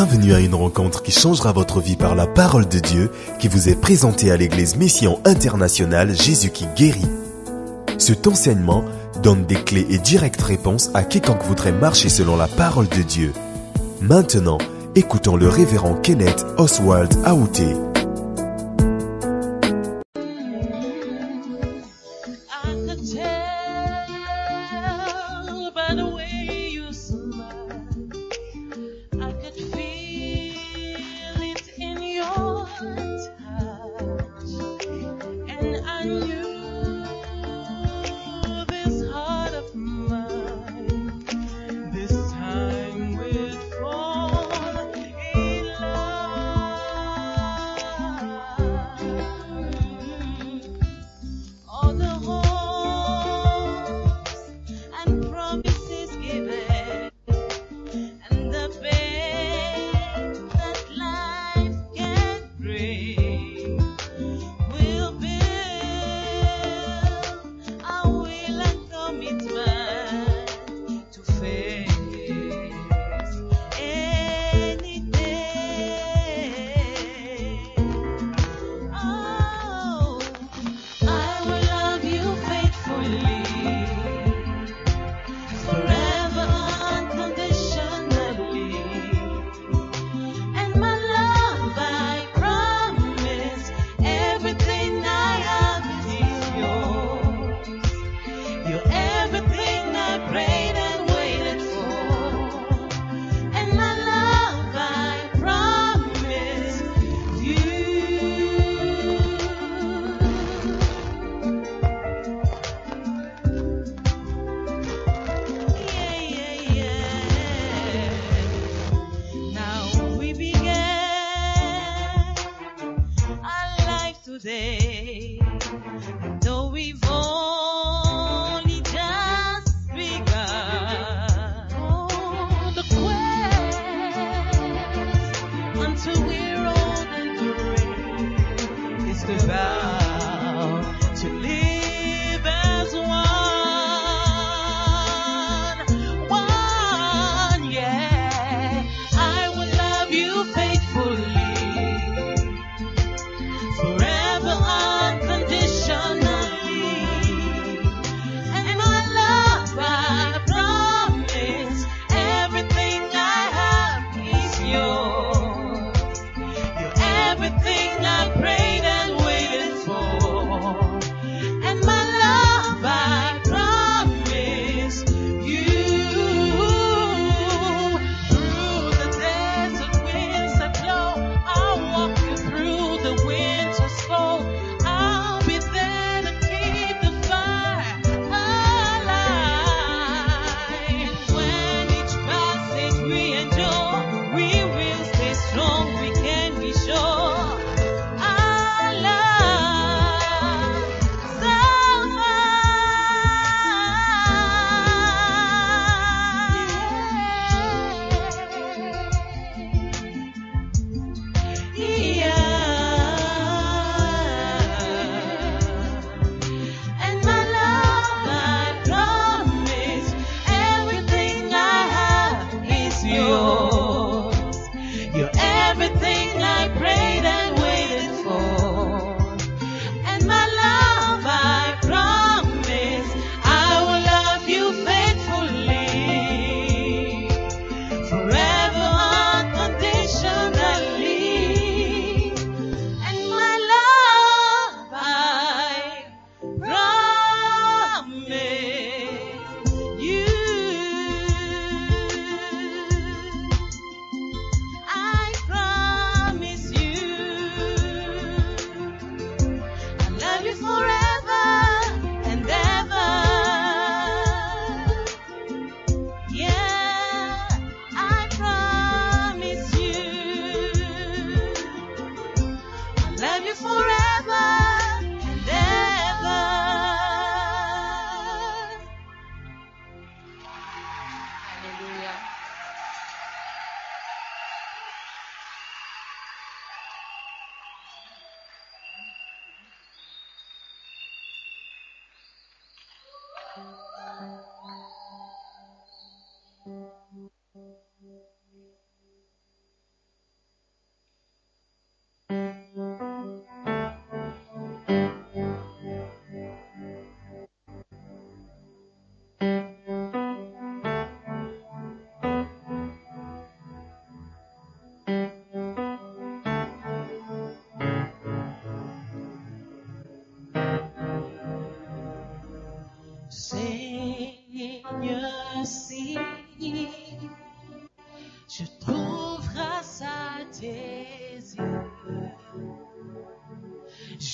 Bienvenue à une rencontre qui changera votre vie par la parole de Dieu qui vous est présentée à l'église Mission Internationale Jésus qui guérit. Cet enseignement donne des clés et directes réponses à quiconque voudrait marcher selon la parole de Dieu. Maintenant, écoutons le révérend Kenneth Oswald Aouté.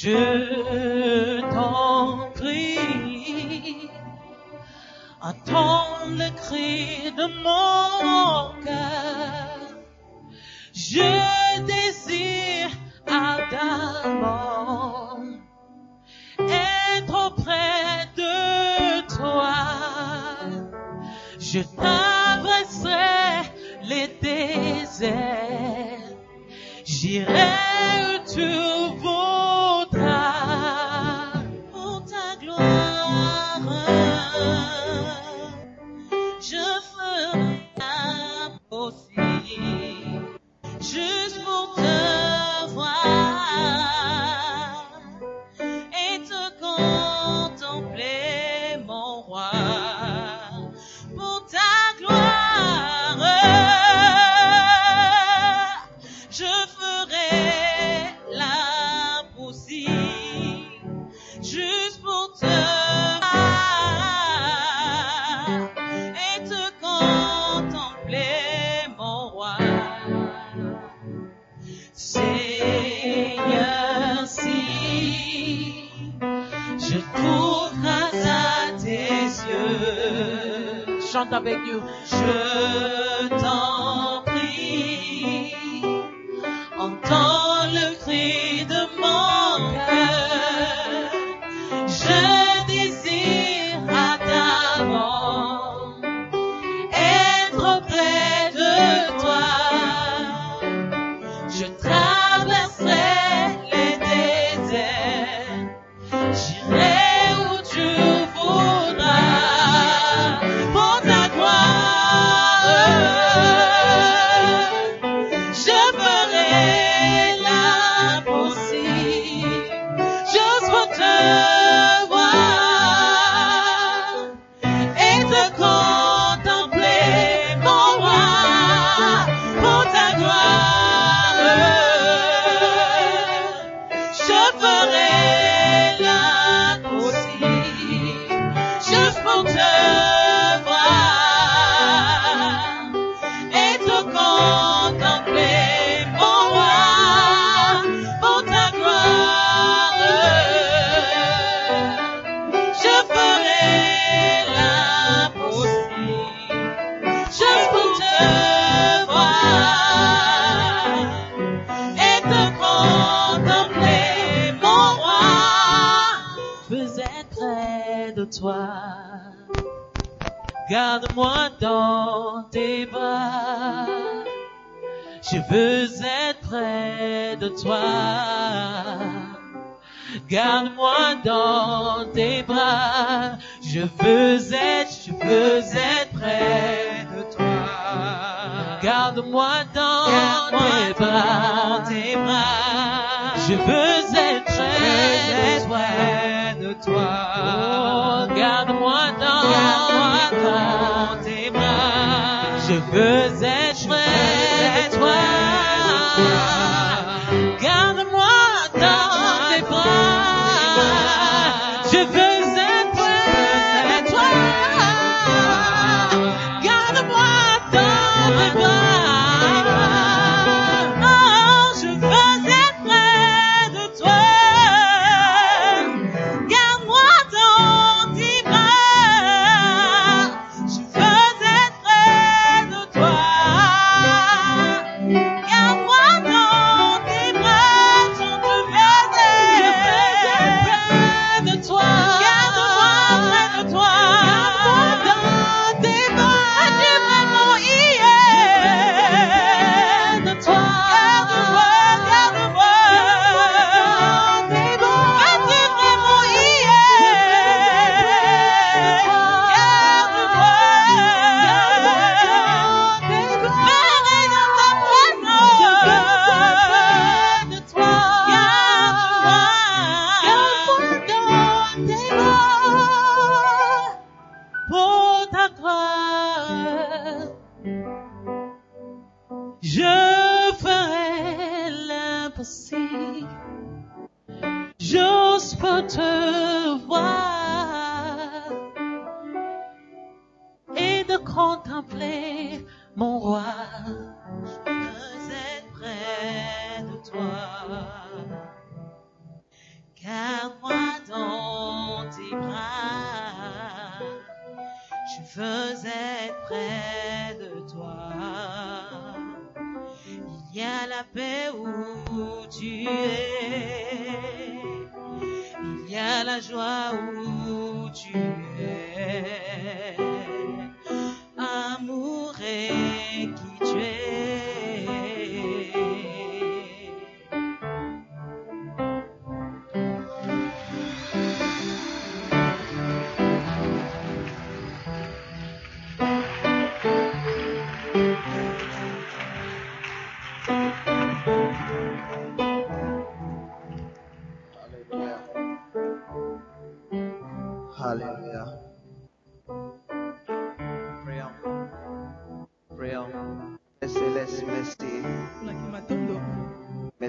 Je t'en prie, attends le cri de mon cœur. Je désire ardemment être auprès de toi. Je t'adresserai les déserts.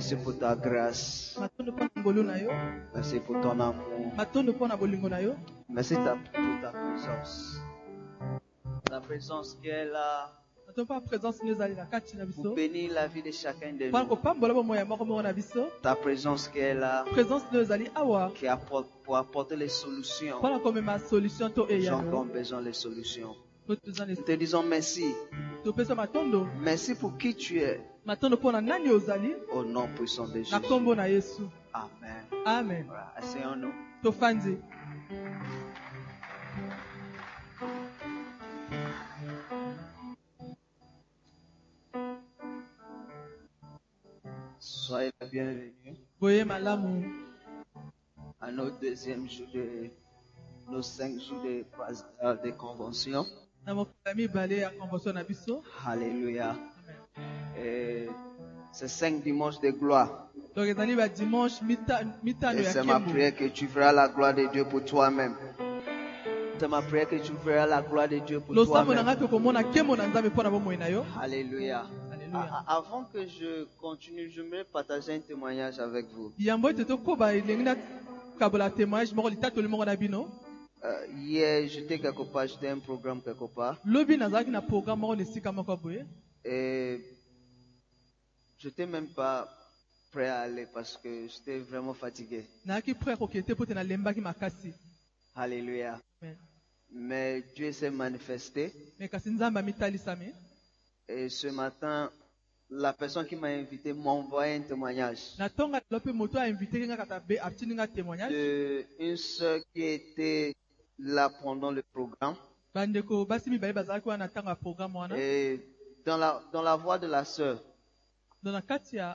Merci pour ta grâce. Merci pour ton amour. Merci pour ta présence. Ta présence qui est là pour bénir la vie de chacun de nous. Ta présence qui est là qui apporte, pour apporter les solutions. encore eyano besoin des solutions. Nous te disons merci. Merci pour qui tu es. Au nom puissant de Jésus. Amen. amen Voilà. Asseyons-nous. tofandi Soyez les bienvenus boye malamu à nos deuxième jour de nos cinq jours de, euh, de convention. Alléluia. Et c'est cinq dimanches de gloire. Et c'est ma prière que tu verras la gloire de Dieu pour toi-même. C'est ma prière que tu verras la gloire de Dieu pour toi-même. Alléluia. Avant que je continue, j'aimerais partager un témoignage avec vous. Euh, hier, j'étais quelque part, j'étais un programme quelque part. lobi nazalaki na programme moko na esika moko boye Et j'étais même pas prêt à aller parce que j'étais vraiment fatigué. Alléluia. Amen. Mais Dieu s'est manifesté. Et ce matin, la personne qui m'a invité m'a envoyé un témoignage de une sœur qui était là pendant le programme. Et dans la, dans la voix de la sœur, donc na kati ya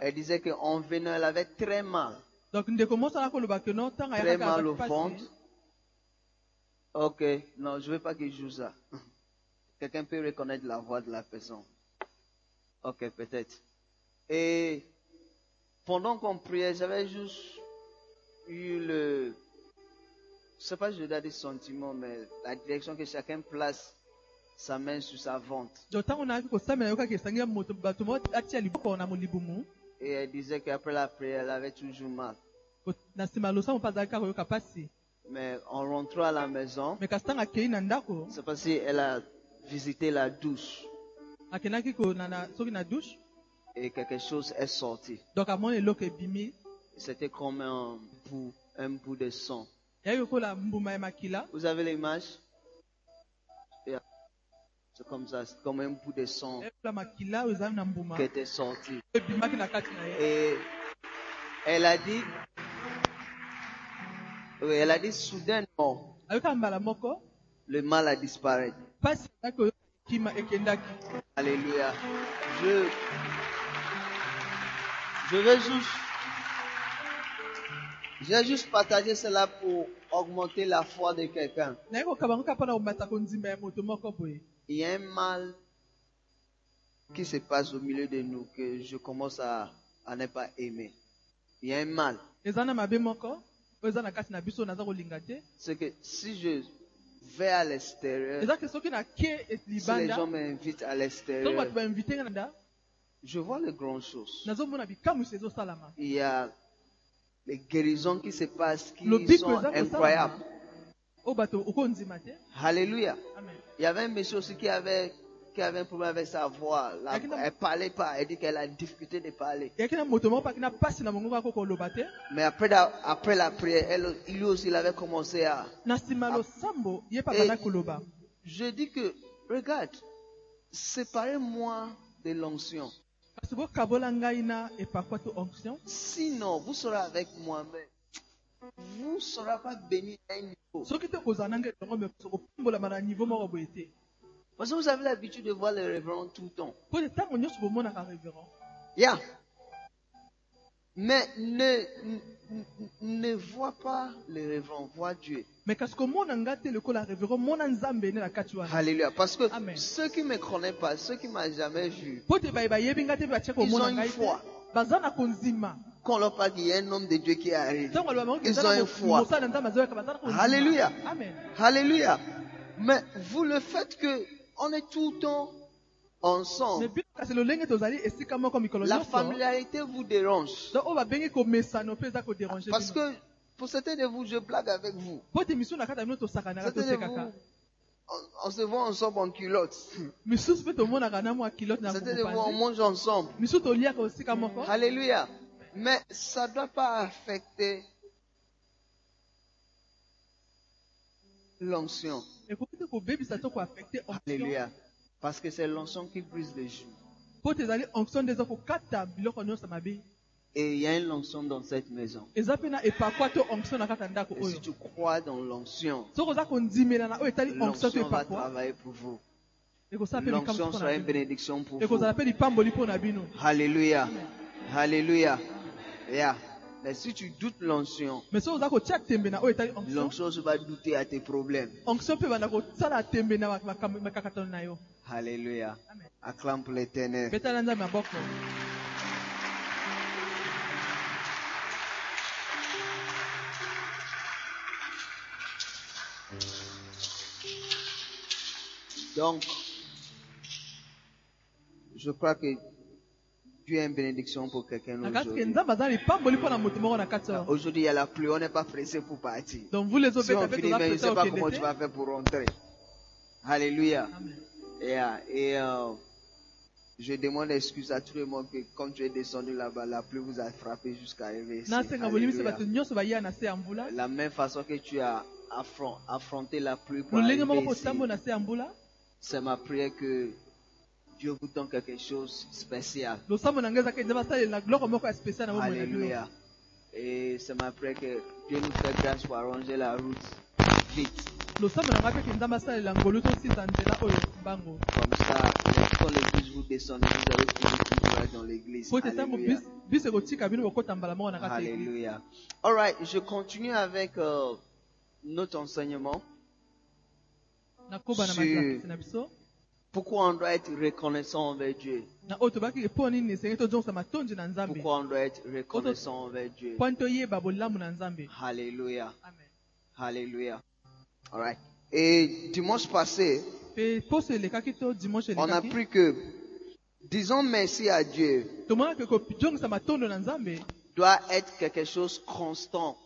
elle disait qu'en venant, elle avait très mal. Très mal au ventre. Ok, non, je ne veux pas qu'il joue ça. Quelqu'un peut reconnaître la voix de la personne. Ok, peut-être. Et pendant qu'on priait, j'avais juste eu le, je sais pas, je dois dire sentiment, mais la direction que chacun place sa main sur sa na molibumu Et elle disait qu'après la prière, elle avait toujours mal. Mais en rentrant à la maison, c'est parce qu'elle a visité la douche et quelque chose est sorti. C'était comme un bout, un bout de sang. Vous avez l'image? C'est comme ça, c'est comme un bout de sang mbuma qui était sorti. Et elle a dit, oui, elle a dit soudainement, le mal a disparu. Alléluia. Je, je vais juste, je vais juste partager cela pour augmenter la foi de quelqu'un. Il y a un mal qui se passe au milieu de nous que je commence à, à ne pas aimer. Il y a un mal. C'est que si je vais à l'extérieur, nake si les gens m'invitent à l'extérieur, je vois les grandes choses. Il y a les guérisons qui se passent qui sont incroyables. oyo bato okondima te Alléluia. Il y avait un monsieur aussi qui avait, qui avait un problème avec sa voix. La- elle parlait pas. Elle dit qu'elle a difficulté de parler. Mais après la, après la prière, elle, lui aussi, il avait commencé à. Je dis que, regarde, séparez-moi de l'onction. Sinon, vous serez avec moi-même. Vous ne serez pas béni à un niveau. Parce que vous avez l'habitude de voir les révérends tout le temps. révérend Yeah. Mais ne, ne, vois pas les révérends, vois Dieu. révérend Alléluia. Parce que Amen. ceux qui ne me connaissent pas, ceux qui ne m'ont jamais vu, Ils ont une foi. Quand on leur parle qu'il y a un homme de Dieu qui aloba bango ils ont une foi. Alléluia. amen Alléluia. Mais vous, le fait que on est tout le temps ensemble, la familiarité vous dérange. Parce que pour certains de vous, je blague avec vous. Certains de vous, on, on se voit ensemble en culotte. Certains de vous, on mange ensemble. Alléluia. Mais ça ne doit pas affecter l'onction. Alléluia. Parce que c'est l'onction qui brise les joues. Et il y a une onction dans cette maison. Et si tu crois dans l'onction, l'onction va travailler pour vous. L'onction sera une bénédiction pour vous. Alléluia. Alléluia. Yeah. Mais si tu doutes l'onction, l'onction va douter à tes problèmes. Alléluia. Acclame pour l'éternel. Donc, je crois que Dieu est une bénédiction pour quelqu'un aujourd'hui. Aujourd'hui, il y a la pluie, on n'est pas pressé pour partir. donc vous les Si on finit, mais je ne sais pas comment tu vas faire pour rentrer. Alléluia. Yeah. Et euh, je demande excuse à tout le monde que quand tu es descendu là-bas, la pluie vous a frappé jusqu'à arriver ici. Alléluia. La même façon que tu as affron- affronté la pluie pour arriver ici, c'est ma prière que Dieu vous donne quelque chose de spécial. Alléluia. Et c'est ma prière que Dieu nous fait grâce pour arranger la route vite. Comme ça, quand l'église vous descendez, vous allez dans l'église. Alléluia. Alléluia. All right, je continue avec euh, notre enseignement. Sur- Pourquoi on doit être reconnaissant envers Dieu? Pourquoi on doit être reconnaissant envers Dieu? Alléluia. amen. Alléluia. All right. Et dimanche passé, on a appris que disons merci à Dieu. doit être quelque chose constant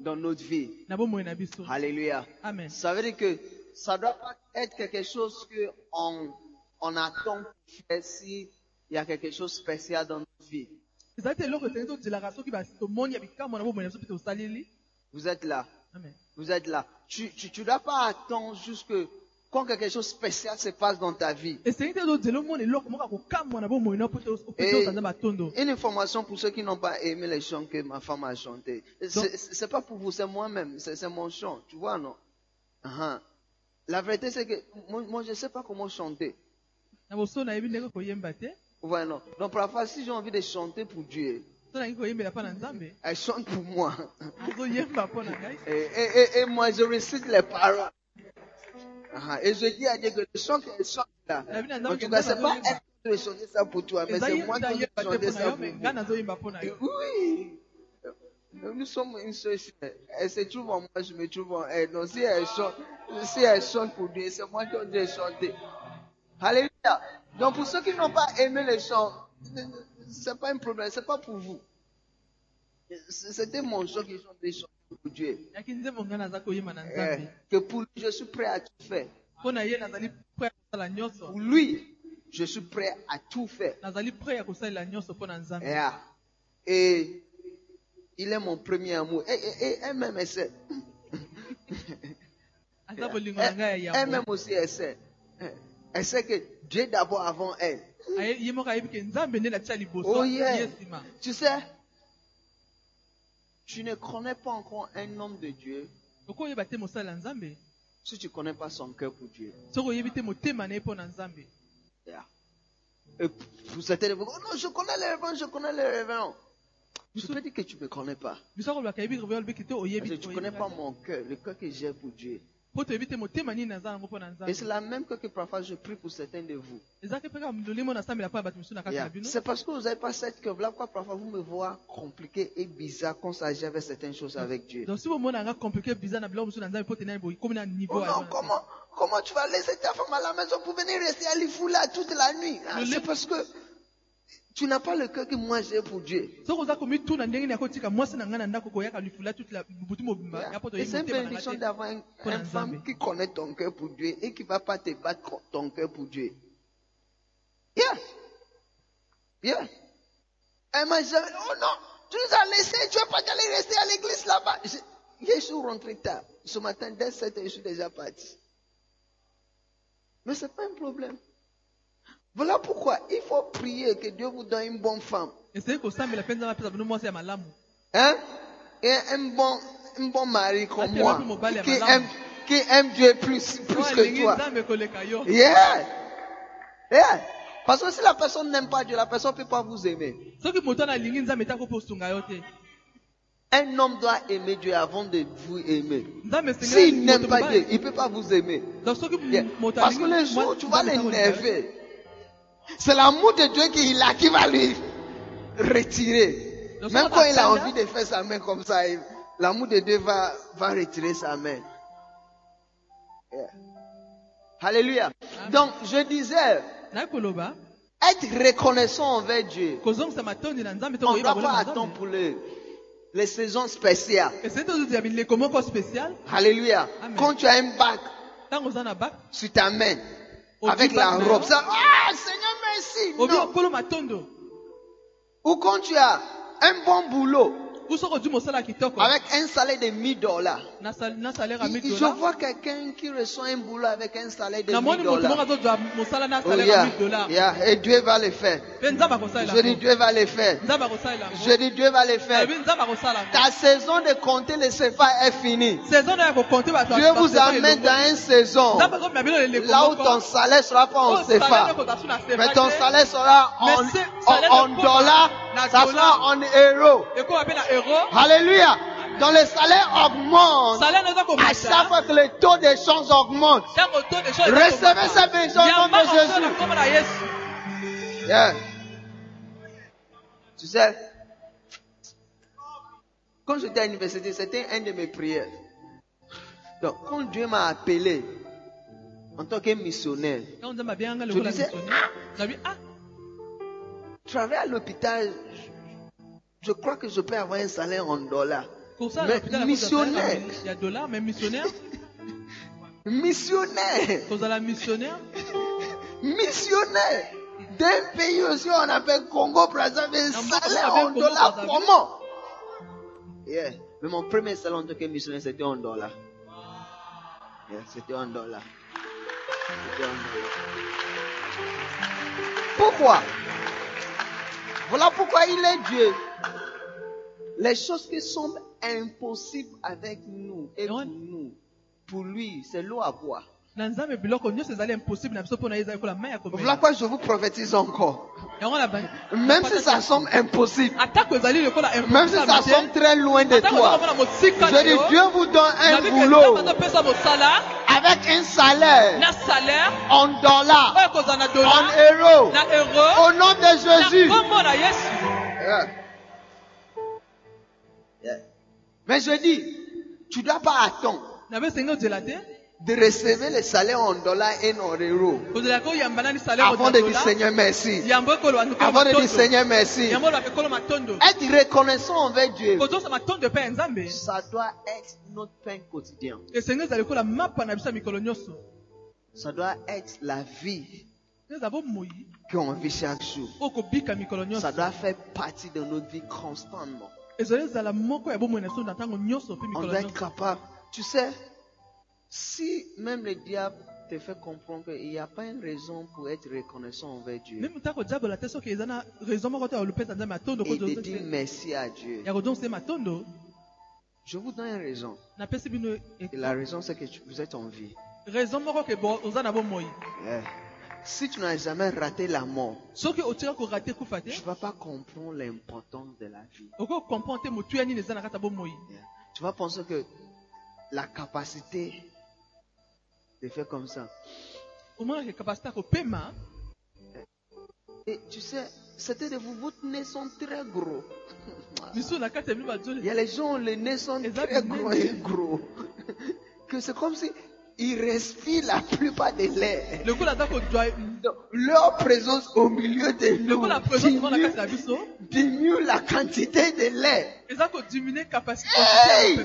dans notre vie. Alléluia. amen Ça veut dire que ça doit pas être quelque chose que on, on attend pour faire si il y a quelque chose de spécial dans notre vie. Vous êtes là. amen Vous êtes là. Tu tu, tu dois pas attendre jusque quand quelque chose de spécial se passe dans ta vie. Une information pour ceux qui n'ont pas aimé les chants que ma femme a chanté. C'est pas pour vous, c'est moi-même, c'est mon chant, tu vois, non? Uh-huh. La vérité, c'est que moi, moi, je sais pas comment chanter. voyez, non? Donc, parfois, si j'ai envie de chanter pour Dieu, elle chante pour moi. et moi, je récite les paroles. Uh-huh. Et je dis à Dieu que le chant qu'elle chante là, en tout cas, c'est pas elle qui chanter ça pour toi, mais c'est moi qui te chanter ça pour yo Oui. Nous sommes une seule. Elle se trouve en moi, je me trouve en elle. Donc si elle chante, si elle chante pour Dieu, c'est moi qui dois chanter. Alléluia. Donc pour ceux qui n'ont pas aimé les chants, c'est pas un problème, c'est pas pour vous. C'était mon chant qui chante des chants pour Dieu. Eh, que pour lui, je suis prêt à tout faire. Pour lui, je suis prêt à tout faire. nzambe Yeah. Et il est mon premier amour. Et, et- et elle-même, elle sait. Elle-même aussi, elle sait. Elle sait que Dieu d'abord avant elle. Oh yeah. Tu sais, tu ne connais pas encore un homme de Dieu te si tu ne connais pas son cœur pour Dieu. te Yeah. Et pour certains, oh non, je connais les révérends, je connais les révérends. Je peux dire que tu ne me connais pas. te Parce que tu ne connais pas mon cœur, le cœur que j'ai pour Dieu. Et c'est la même que, que parfois je prie pour certains de vous. Yeah. C'est parce que vous n'avez pas cette pourquoi parfois vous me voyez compliqué et bizarre quand ça s'agit avec certaines choses avec Dieu. Oh non, comment, comment tu vas laisser ta femme à la maison pour venir rester à là toute la nuit? Ah, C'est parce que tu n'as pas le cœur que moi j'ai pour Dieu. Et c'est une bénédiction d'avoir un- une la femme qui connaît ton cœur pour Dieu et qui ne va pas te battre contre ton cœur pour Dieu. Yeah. Yeah. Elle m'a jamais dit, oh non, tu nous as laissé, tu vas pas aller rester à l'église là-bas. Je, je suis rentré tard. Ce matin, dès 7 heures, je suis déjà parti. Mais ce n'est pas un problème. Voilà pourquoi il faut prier que Dieu vous donne une bonne femme. Hein? Et un bon, un bon mari comme moi, qui aime, qui aime Dieu plus, que toi. Yeah. Yeah. Parce que si la personne n'aime pas Dieu, la personne ne peut pas vous aimer. Un homme doit aimer Dieu avant de vous aimer. S'il n'aime pas Dieu, il ne peut pas vous aimer. Yeah. Parce que alingi le jour mwa- où tu vas l'énerver, c'est l'amour de Dieu qu'il a qui va lui retirer. Donc, Même quand il a envie de faire sa main comme ça, l'amour de Dieu va, va retirer sa main. Yeah. Alléluia. Donc, je disais, être reconnaissant envers Dieu. On ne doit pas attendre pour les, les saisons spéciales. Alléluia. Amen. Quand tu as un bac sur ta main, avec la robe, ça, ah, Seigneur, merci. Non. Ou quand tu as un bon boulot avec un salaire de 1000 dollars. Je 1000 dollars vois quelqu'un qui reçoit un boulot avec un salaire de namoni 1000 moto moko dollars. Oh, salaire ya yeah, 1000 dollars yeah. Et Dieu va le faire. Je dis Dieu va le faire. Je dis Dieu va le faire. yango Ta saison de compter les CFA est finie. Dieu vous amène dans une saison là où ton salaire sera pas en salaire CFA. Mais ton te, salaire sera en, en, en dollars, ça sera en euros. Ekoma mpe na euro Alléluia. Dans le salaire augmente. À chaque komata fois que le taux d'échange augmente. Recevez cette bénédiction au nom de Jésus. Yeah. Tu sais, quand j'étais à l'université, c'était un de mes prières. Donc, quand Dieu m'a appelé en tant que missionnaire, Je disais, nabi ah travailler à l'hôpital, je, crois que je peux avoir un salaire en dollars. kosala Mais na hôpital missionnaire. ya dollar mais missionnaire Missionnaire, kozala missionnaire missionnaire. D'un pays aussi, on appelle Congo, Brazzaville, salaire en dollars. Comment? Yeah. Mais mon premier salaire en tant que missionnaire, c'était en dollars. Yeah, c'était en dollars. C'était en dollars. Pourquoi? Voilà pourquoi il est Dieu. Les choses qui semblent impossibles avec nous et pour nous, pour lui, c'est l'eau à boire. Voilà pourquoi je vous prophétise encore. Même si ça semble impossible, même si ça semble très loin de toi, je dis Dieu vous donne un boulot avec un salaire. En dollars, en euros, au nom de Jésus. Yeah. Yeah. Mais je dis, tu ne dois pas attendre. De recevoir le salaire en dollars et en euros avant de dire Seigneur merci. Avant de dire Seigneur merci. Être reconnaissant envers Dieu, ça doit être notre pain quotidien. Ça doit être la vie qu'on vit chaque jour. Ça doit faire partie de notre vie constamment. On doit être capable. Tu sais, si même le diable te fait comprendre qu'il n'y a pas une raison pour être reconnaissant envers Dieu et de dire merci à Dieu, je vous donne une raison. Et la raison, c'est que vous êtes en vie. Yeah. Si tu n'as jamais raté la mort, tu ne vas pas comprendre l'importance de la vie. Yeah. Tu vas penser que la capacité de faire comme ça. Et tu sais, c'était de vous, votre nez sont très gros. Il y a les gens, les nez sont très gros et gros. Que c'est comme si ils respirent la plupart de l'air. Leur présence au milieu de nous diminue, la quantité de l'air. Hey!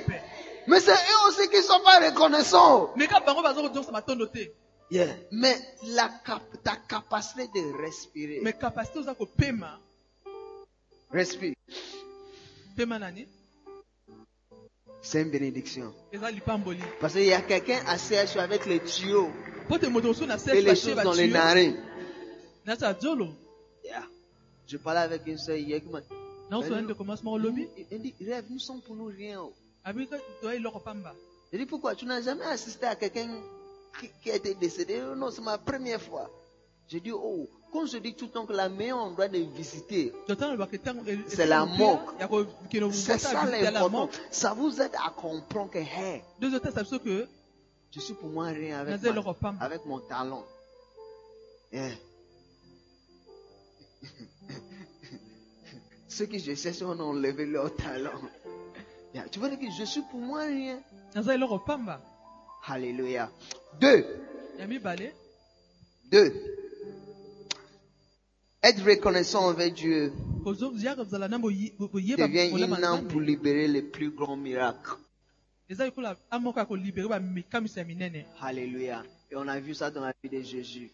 Mais c'est eux aussi qui ne sont pas reconnaissants. Yeah. Mais la cap- ta capacité de respirer. mais capacité Respire. C'est une bénédiction. Parce qu'il y a quelqu'un assis avec les tuyaux et les choses dans les narines. Yeah. Je parlais avec une soeur hier qui m'a Il il dit, rêve, nous sommes pour nous rien. Je dis, pourquoi? Tu n'as jamais assisté à quelqu'un qui, qui a été décédé? Non, c'est ma première fois. Je dis, oh, quand je dis tout le temps que la meilleure endroit de visiter, ntango C'est la kokende c'est ça l'important. Ça vous aide à comprendre que, hey, je suis pour moi rien avec, ma- avec mon talent. Yeah. Ceux qui je cherche, on a enlevé leur talent. Tu vois dire que je suis pour moi rien. Alléluia. Deux. Deux. Être reconnaissant envers Dieu devient une arme pour libérer les plus grands miracles. Alléluia. Et on a vu ça dans la vie de Jésus.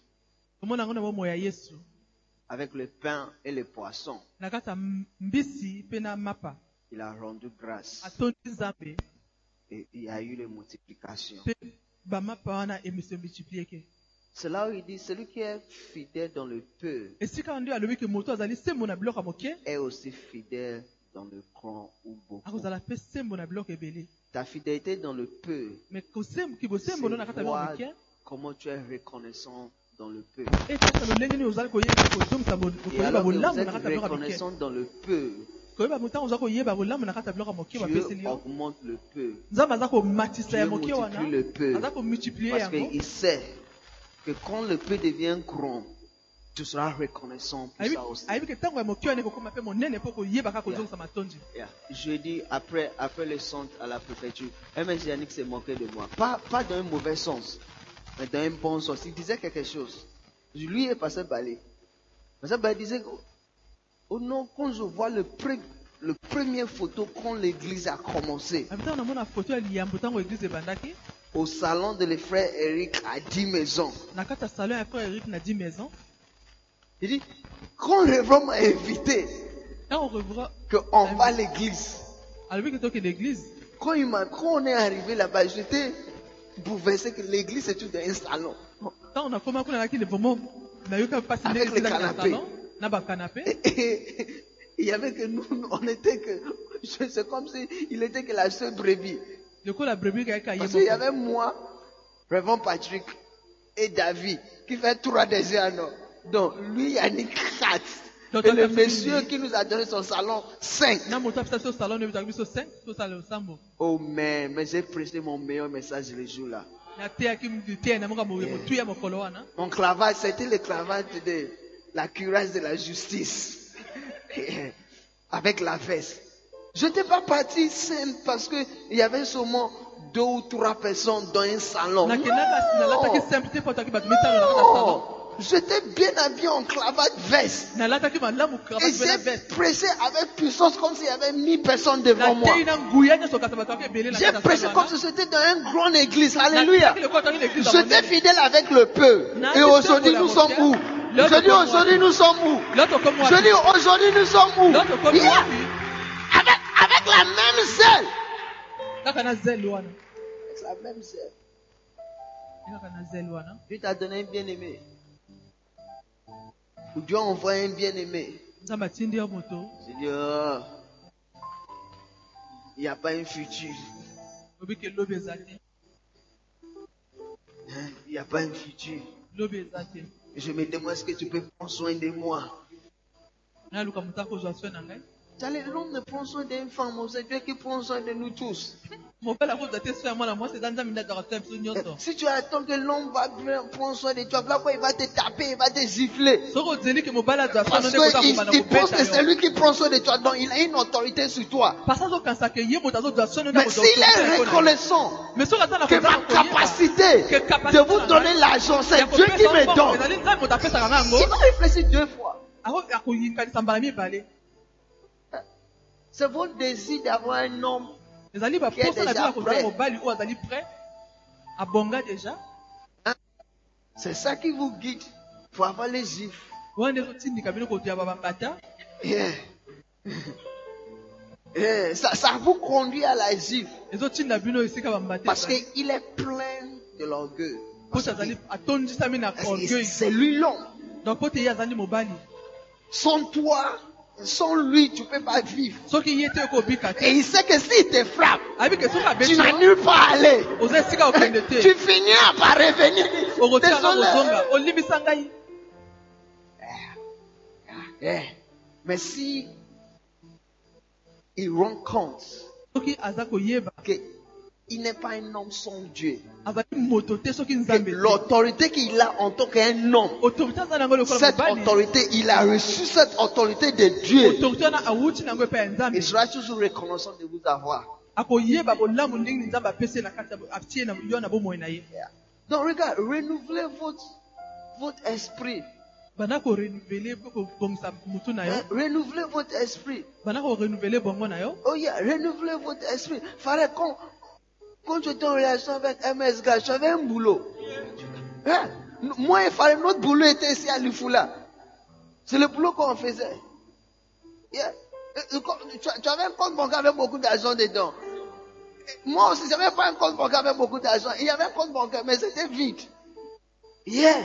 Avec le pain et le poisson, il a rendu grâce. Et il y a eu multiplie ke C'est là où il dit, celui qui est fidèle dans le peu est aussi fidèle dans le grand ou beaucoup. ebele Ta fidélité dans le peu, c'est comment tu es reconnaissant dans le peu. Et alors que vous êtes reconnaissant dans le peu, Dieu augmente le peu. Dieu multiplie le peu. Parce qu'il sait que quand le peu devient grand, tu seras reconnaissant pour ça aussi. Yeah. Jeudi, après, après le centre à la préfecture, MS Yannick s'est moqué de moi. Pas, pas dans un mauvais sens, mais dans un bon sens. Il disait quelque chose. Lui est passé balai. Passé balai disait, oh non, quand je vois le, pre- le premier photo quand l'église a commencé, au salon de les frères Eric à 10 maisons. na kati ya salon ya frère eric na 10 maison Il dit, quand le révérend m'a invité, qu'on va à l'église, quand, il m'a- quand on est arrivé là-bas, j'étais bouleversé que l'église est tout dans un salon. Avec ndenge les Et, et- il y avait que nous, on était que, c'est comme si il était que la seule brebis. Parce qu'il y avait moi, Révérend Patrick et David qui fait trois des ans. Donc lui, Yannick, quatre. Donc, Et on le a fait monsieur une- qui nous a donné son salon, cinq. na moto apesa biso salon oyebitaka biso 5 tosala osambo Oh mais, mais j'ai prêché mon meilleur message le jour là. Yeah. Mon cravate, c'était le cravate de la cuirasse de la justice. Avec la veste. Je n'étais pas parti simple parce qu'il y avait seulement deux ou trois personnes dans un salon. salon Oh, J'étais bien habillé en cravate veste. Et j'ai pressé avec puissance comme s'il y avait mille personnes devant moi. J'ai pressé comme si c'était dans une grande église. Alléluia. J'étais fidèle avec le peu. Et aujourd'hui, nous sommes où? Je dis aujourd'hui, nous sommes où? Je dis aujourd'hui, nous sommes où? Yeah. Avec, avec la même zèle. Avec la même zèle. Dieu t'a donné un bien-aimé. Ou Dieu a envoyé un bien-aimé. J'ai dit, oh, il n'y a pas un futur. Hein, Il n'y a pas un futur. Je me demande est-ce que tu peux prendre soin de moi. L'homme ne prend soin d'une femme, c'est Dieu qui prend soin de nous tous. Si tu attends que l'homme va prendre soin de toi, il va te taper, il va te gifler. Parce qu'il pense que c'est lui qui prend soin de toi, donc il a une autorité sur toi. Mais s'il est reconnaissant que ma capacité de vous donner l'argent, c'est Dieu qui me donne, il va réfléchir deux fois. C'est votre désir d'avoir un homme. ezali déjà bino ya kozala prêt. mobali oyo azali prêt abonga déjà C'est ça qui vous guide pour avoir les gifles. wana nde ezotindika bino kotoya babambata Yeah. Yeah, Ça, ça vous conduit à la gifle. Parce qu'il est plein de l'orgueil. C'est lui l'homme. donc mpo Sans lui, tu ne peux pas vivre. Et il sait que s'il te frappe, soki tu n'as nulle part à aller. Tu finiras par revenir. Désolé. olimbisa ngai Yeah. Mais si il rend compte soki qu'il n'est pas un homme sans Dieu, nzambe te l'autorité qu'il a en tant qu'un homme, cette autorité, il a reçu cette autorité de Dieu. Il sera toujours reconnaissant de vous avoir. ye Donc regarde, renouvelez votre, votre esprit. yo Hein, Renouvelez votre esprit. Oh yeah, renouvelez votre esprit. Fallait quand, quand j'étais en relation avec MSG, j'avais un boulot. Hein? Moi, il fallait, notre boulot était ici à Lufula. C'est le boulot qu'on faisait. Yeah. Tu, avais un compte bancaire avec beaucoup d'argent dedans. Moi aussi, j'avais pas un compte bancaire avec beaucoup d'argent. Il y avait un compte bancaire, mais c'était vide. Yeah.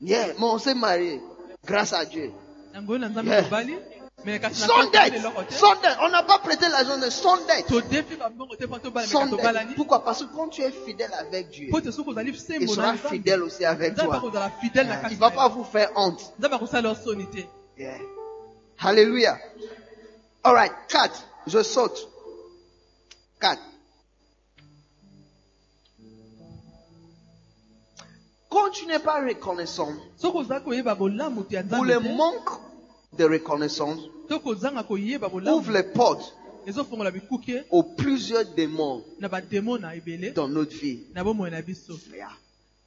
Yeah, mais on s'est marié. Grâce à Dieu. Yeah. Sans dette. On n'a pas prêté l'argent de dette. tobalani Pourquoi? Parce que quand tu es fidèle avec Dieu, il sera fidèle aussi avec toi. na Il ne va pas vous faire honte. Yeah. Alléluia. All right, 4. Je saute. 4. Quand tu n'es pas reconnaissant ya pour le manque de reconnaissance, ouvre les portes aux plusieurs démons dans notre vie.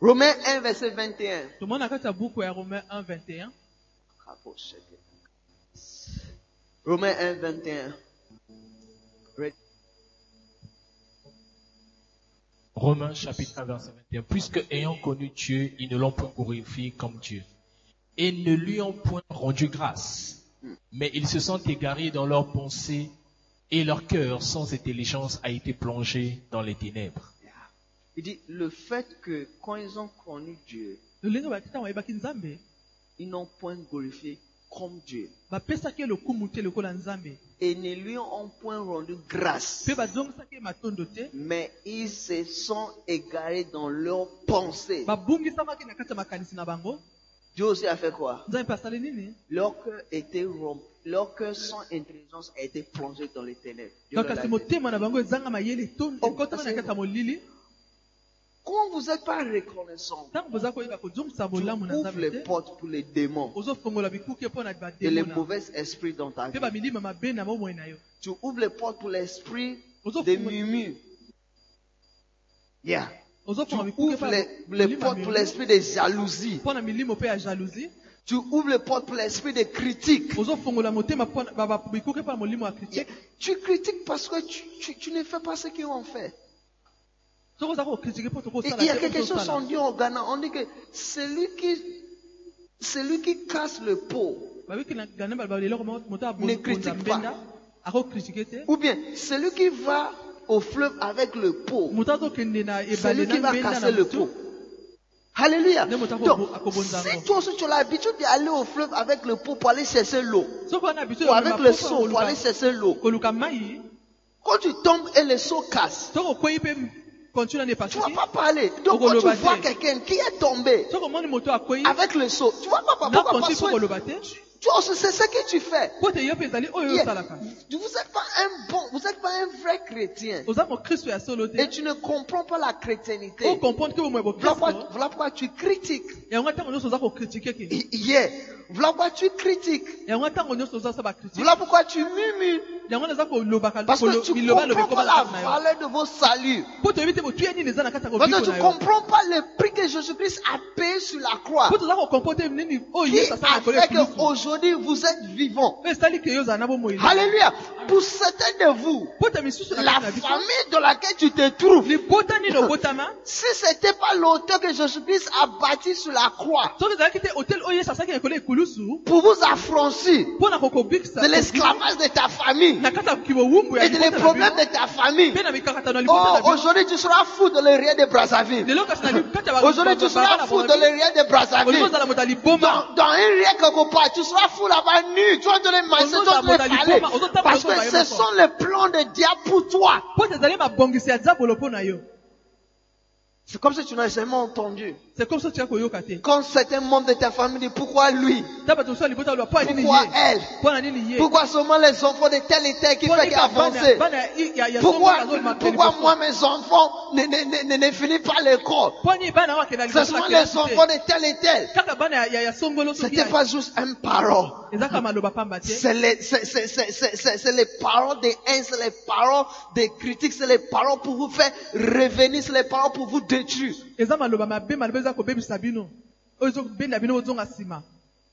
Romains 1, verset 21. tomona na kati ya buku ya romain 1 21 Romains 1, 21. Read. Romains chapitre 1 verset 21. Puisque ayant connu Dieu, ils ne l'ont point glorifié comme Dieu. Et ne lui ont point rendu grâce. Mais ils se sont égarés dans leurs pensées et leur cœur sans intelligence a été plongé dans les ténèbres. Il dit, le fait que quand ils ont connu Dieu, ils n'ont point glorifié comme Dieu. Et ne lui ont point rendu grâce. Mais ils se sont égarés dans leurs pensées. Dieu aussi a fait quoi? Leur cœur était rompu. Leur cœur sans intelligence a été plongé dans etondi- Oh, Quand vous n'êtes pas reconnaissant, tu ouvres les te portes pour les démons et les mauvais esprits dans ta vie. Tu ouvres les portes pour l'esprit de ozofongola murmure. Yeah. Tu ouvres les, portes pour l'esprit de jalousie. Tu ouvres les portes pour l'esprit de critique. Tu critiques parce que tu, tu, tu ne fais pas ce qu'ils ont fait. Et il y a quelque chose ozosala. on dit au Ghana, on dit que celui qui, celui qui casse le pot, leloko mo- moto Ne critique te ou bien celui qui va au fleuve avec le pot, ebale celui qui va casser le pot. Alléluia. Ne Donc, si toi aussi tu as l'habitude d'aller au fleuve avec le pot pour aller chercher l'eau, ou avec le seau pour aller chercher l'eau, quand tu tombes et le seau casse, tu vas epasuki pas parler. Donc quand tu vois quelqu'un qui est tombé avec le seau, tu vas pas na toi aussi, c'est ce que tu fais. Yeah. Vous n'êtes pas un bon, vous n'êtes pas un vrai chrétien. Et tu ne comprends pas la ke bomoi Voilà pourquoi, bokristo voilà pourquoi tu critiques. Yeah. Voilà pourquoi tu critiques. Voilà pourquoi tu murmures. Parce que tu ne comprends pas la valeur de vos saluts. Parce que tu ne comprends pas le prix que Jésus-Christ a payé sur la croix. oyo Qui a fait qu'aujourd'hui vous êtes vivants. bomoi Alléluia. Pour certains de vous, la famille dans laquelle tu te trouves, si c'était pas l'auteur que Jésus-Christ a bâti sur la croix te pour vous affranchir de l'esclavage de ta famille et de les problèmes de ta famille. Oh, aujourd'hui tu seras fou de l'area de Brazzaville. Aujourd'hui tu seras fou de l'area de Brazzaville. Dans, dans un rien quelque part, tu seras fou là-bas nu, tu vas donner manger, tu vas donner parler. Parce que ce sont les plans de diable pour toi. te C'est comme si tu n'as jamais entendu. C'est comme ça tia koyoka te Quand certains membres de ta famille disent pourquoi lui, pourquoi elle, pourquoi seulement les enfants de tel et tel qui fait ya Pourquoi, moi mes enfants ne, ne, ne, ne, finissent pas l'école mpo nini bana yango akenda Ce liboso sont na les enfants de tel et tel. C'était pas juste un parole. C'est les, c'est, c'est, c'est, c'est, c'est- c'est les paroles des haines, c'est les paroles des critiques, c'est les paroles pour vous faire revenir, c'est les paroles pour vous détruire. Eza maloba mabe maloba eza kobebisa bino. Oyo ezobenda bino ozonga nsima.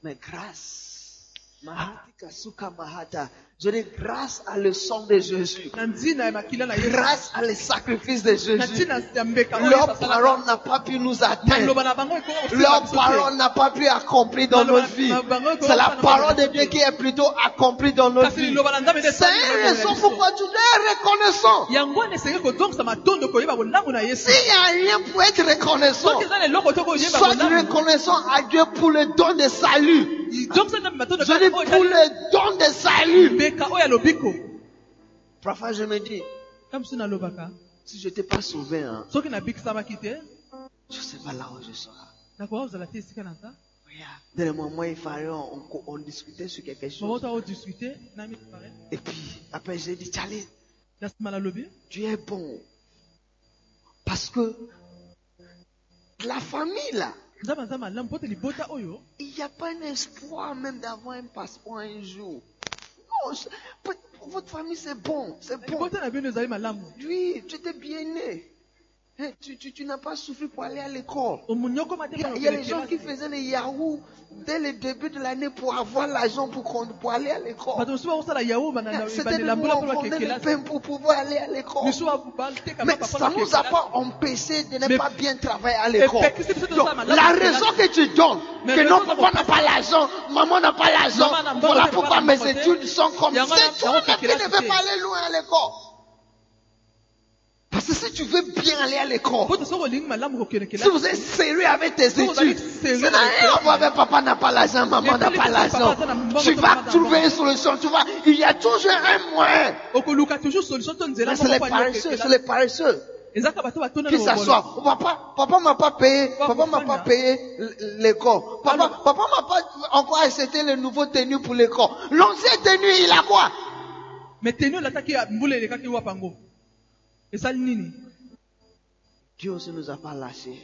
Mais grâce, Mahati Kasuka Mahata, je dis grâce à le sang de Jésus, grâce à le sacrifice de Jésus, leur parole n'a pas pu nous atteindre. Leur parole n'a pas pu accomplir dans nos vies. C'est la parole de Dieu qui est plutôt accomplie dans nos vies. C'est une raison pourquoi tu reconnaissant? bolamu na yesu S'il y a rien pour être reconnaissant, sois reconnaissant à Dieu pour le don de salut. Je dis pour le don de salut. Parfois je me dis, si je n'étais pas sauvé, hein, je ne sais pas là où je serai. Regarde, moment où il fallait, on, on- discutait sur quelque chose. Et puis, après j'ai dit, Charlie, tu es bon. Parce que la famille là, il n'y a pas un espoir même d'avoir un passeport un jour. Non, je- pour- pour votre famille c'est bon, c'est bon. Oui, tu étais bien né. Hein, Tu, tu, tu n'as pas souffert pour aller à l'école. Il y, a, mpona il y a les gens qui faisaient les yahoo dès le début de l'année pour avoir l'argent pour, aller à l'école. yahu C'était nous on le pain pour pouvoir aller à l'école. Mais ça ne nous a pas empêché de ne pas bien travailler à l'école. La raison que tu donnes, que non, papa n'a pas l'argent, maman n'a pas l'argent, voilà pourquoi mes études sont comme ça. un- C'est il y a toi un même qui qui l'a ne veux pas aller loin à l'école. Parce que si tu veux bien aller à l'école, si vous êtes sérieux avec tes études, ça n'a rien à voir avec papa n'a pas l'argent, maman n'a pas l'argent. Tu vas trouver une solution, tu vois. Il y a toujours un moyen. Mais c'est les paresseux, c'est les paresseux. qui s'assoient. Oh, Papa, papa m'a pas payé, Papa, m'a pas payé l'école. Papa, papa m'a pas encore acheté le nouveau tenue pour l'école. L'ancien tenue, il a quoi? mais teni olataki ya mbula wapango esali nini? Dieu aussi nous a pas lâchés.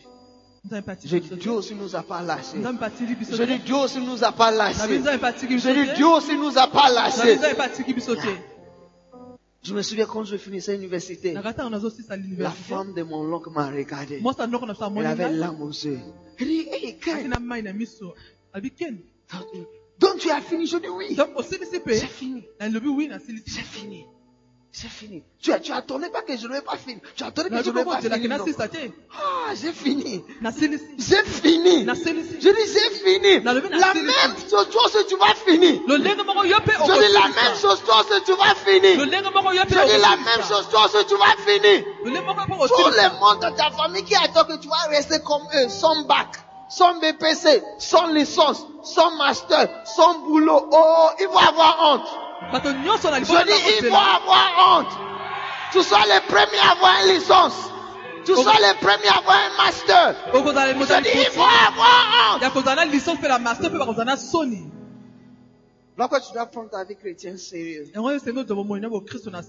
Je dis. Dieu aussi nous a pas lâchés. Je dis, Dieu aussi nous a pas lâchés. Je dis, Dieu aussi nous a pas lâchés. Je me souviens quand je finissais l'université, la femme de mon oncle m'a regardé. Elle avait l'âme aux yeux. Elle dit, hey, Ken, donc tu as fini Je dis oui. mpe fini. C'est fini. C'est fini. Tu, as- tu attendais pas que je ne vais pas finir. Tu attendais que je ne vais pas finir. Ah, j'ai fini. J'ai fini. Je dis, j'ai fini. Dans La même chose, tu vas finir. Je dis la même chose, toi tu vas finir. Je dis la même chose, toi tu vas finir. Tout le monde de ta famille qui attend que tu vas rester comme eux, sans bac, sans BPC, sans licence, sans master, sans boulot. Oh, ils vont avoir honte. Je dis, ils vont avoir honte. Tu sois les premiers à avoir une licence. Tu sois les premiers à avoir un master. Je dis, ils vont avoir honte. Pourquoi tu dois prendre ta vie chrétienne sérieuse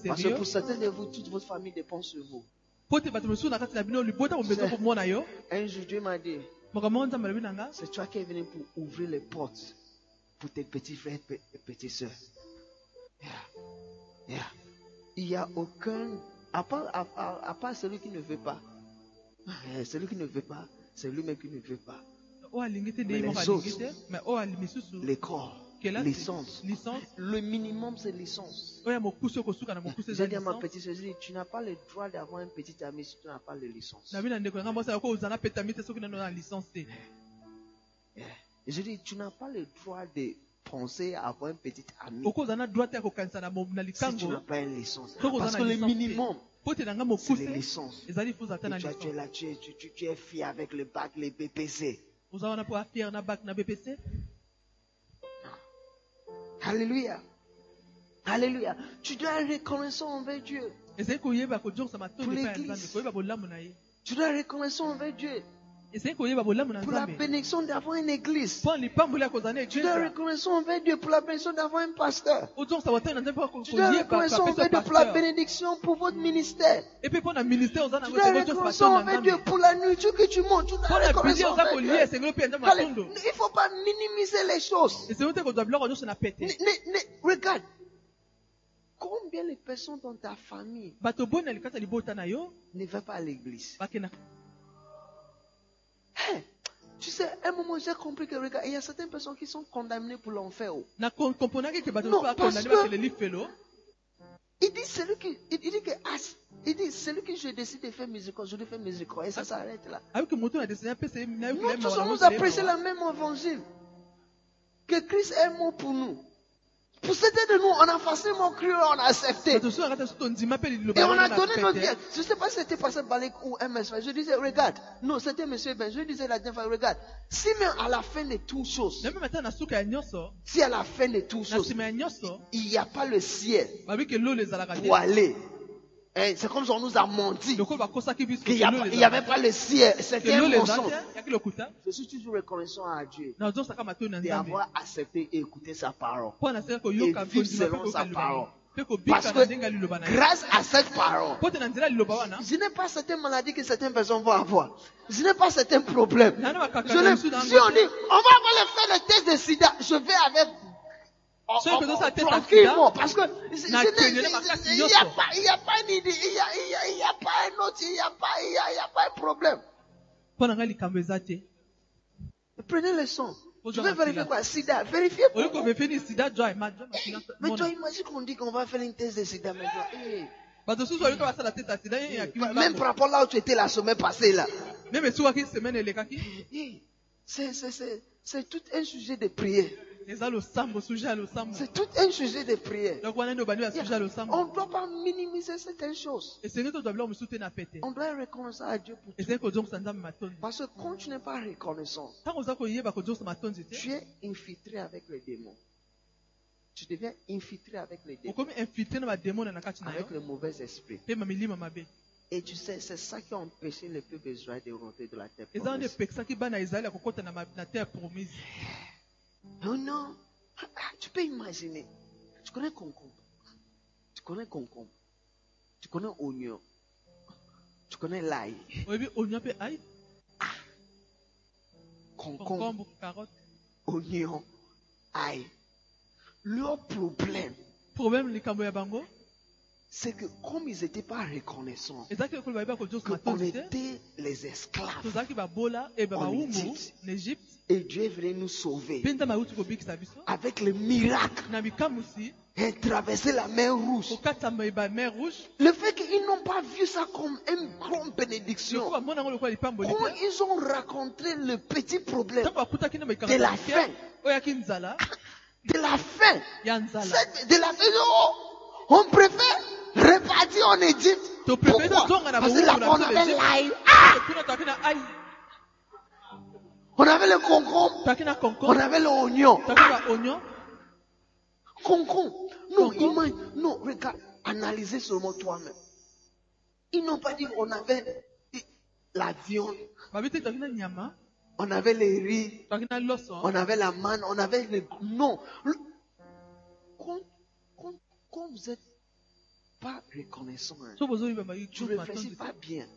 Parce que pour certains de vous, toute votre famille dépend sur vous. Un jour, Dieu m'a dit, c'est toi qui es venu pour ouvrir les portes pour tes petits frères et pe- petites sœurs. Yeah. Yeah. Il n'y a aucun, à part, à, à- à part celui qui ne veut pas. Eh, Celui qui ne veut pas, c'est lui-même qui ne veut pas. te Mais les autres, misusu Les corps, licence. licence Le minimum, c'est licence. eza J'ai dit à ma petite dit, tu n'as pas le droit d'avoir un petit ami si tu n'as pas de licence. je dis, tu n'as pas le droit de penser à avoir un petit ami oko ozala na droit te ya kokanisa na mo- na si tu n'as pas une licence. Parce que le minimum, c'est les licences. toi, tu es licence là, tu es, tu, tu- tu es fier avec le bac, les BPC. bpc Alléluia. Alléluia. Tu dois être reconnaissant envers Dieu. Pour l'église. Tu dois être reconnaissant envers Dieu. Pour la bénédiction d'avoir une église. Tu dois eglise reconnaissant envers Dieu pour la bénédiction d'avoir un pasteur. Tu dois reconnaissant kapesa envers Dieu pour la bénédiction pour votre ministère. Tu dois na envers Dieu pour la nourriture que tu manges. Tu dois oza envers kolia Dieu. Il ne faut pas minimiser les choses. Ne- ne- regarde. Combien de personnes dans ta famille ne vont pas à l'église? Hey, Tu sais, à un moment, j'ai compris que, regarde, il y a certaines personnes qui sont condamnées pour l'enfer. oh. Non, parce que- Il dit, celui qui, il, dit que, ah, il dit, celui qui je décide de faire miséricorde, je lui fais miséricorde. Et ça s'arrête là. na Nous tous, nous a prêché la même évangile. Que Christ est mort pour nous. Pour certains de nous, on a facilement cru, on a accepté. so tondima mpe liloba Et on a donné notre vie. Je ne sais pas si c'était Pasteur Balek ou MS. Je disais, regarde. Non, c'était Monsieur Ben. Je lui disais la dernière fois, regarde. Si même à la fin de toutes choses, si à la fin de toutes choses, il n'y a pas le ciel pour aller. Hein, c'est comme si on nous a menti. Qu'il n'y avait pas le ciel. C'était un mensonge. lokuta Je suis toujours reconnaissant à Dieu d'avoir accepté et écouté sa parole. Et vivre selon sa parole. Parce que grâce à cette parole, je n'ai pas certaines maladies que certaines personnes vont avoir. Je n'ai pas certains problèmes. Je si on dit, on va aller faire le test de sida, je vais avec. Oh, ça test à tranquillement, sida, parce que il n'y a pas, il y a pas une idée, il y a, il y a, il y a pas un autre, il y a pas, il y a, il y a pas un problème. mpo na ngai likambo eza te Prenez le son. Je vais vérifier quoi Sida. Vérifiez pour masinga Mais toi, imagine qu'on dit qu'on va faire une thèse de sida maintenant. Eh, ye yakili Même par rapport là où tu étais la semaine passée là. Eh, c'est, c'est tout un sujet de prière. C'est tout un sujet de prière. On ne doit pas minimiser certaines choses. On doit reconnaître à Dieu pour tout. Parce que quand tu n'es pas reconnaissant, te tu es infiltré avec les démons. Tu deviens infiltré avec les démons, avec le mauvais esprit. mpe mamilima mabe Et tu sais, c'est ça qui a empêché le peuple d'Israël de rentrer de la terre. promise. Oh non. Ah, tu peux imaginer. Tu connais concombre. Tu connais concombre. Tu connais oignon. Tu connais l'ail. oyebi oignon mpe ai Concombre, concombre carotte oignon, ail. Leur problème, problème ya bango c'est que comme ils n'étaient pas reconnaissants, matondi te était les esclaves. En Égypte. Et Dieu est venu nous sauver. Avec le miracle. Et traverser la mer rouge. Le fait qu'ils n'ont pas vu ça comme une grande bénédiction. Quand ils ont rencontré le petit problème de la faim, de la faim, de la faim, oh, on préfère repartir en Égypte. Pourquoi? Parce que on avait l'ail, ah, on avait le concombre, on avait l'oignon. oignon. Concombre. Non, imagine- non, regarde, analysez seulement toi-même. Ils n'ont pas dit on avait la viande, nyama. On avait les riz, loso on avait la manne, on avait le... Non. Quand, quand, quand vous n'êtes pas reconnaissant, hein, tu ne réfléchis pas bien.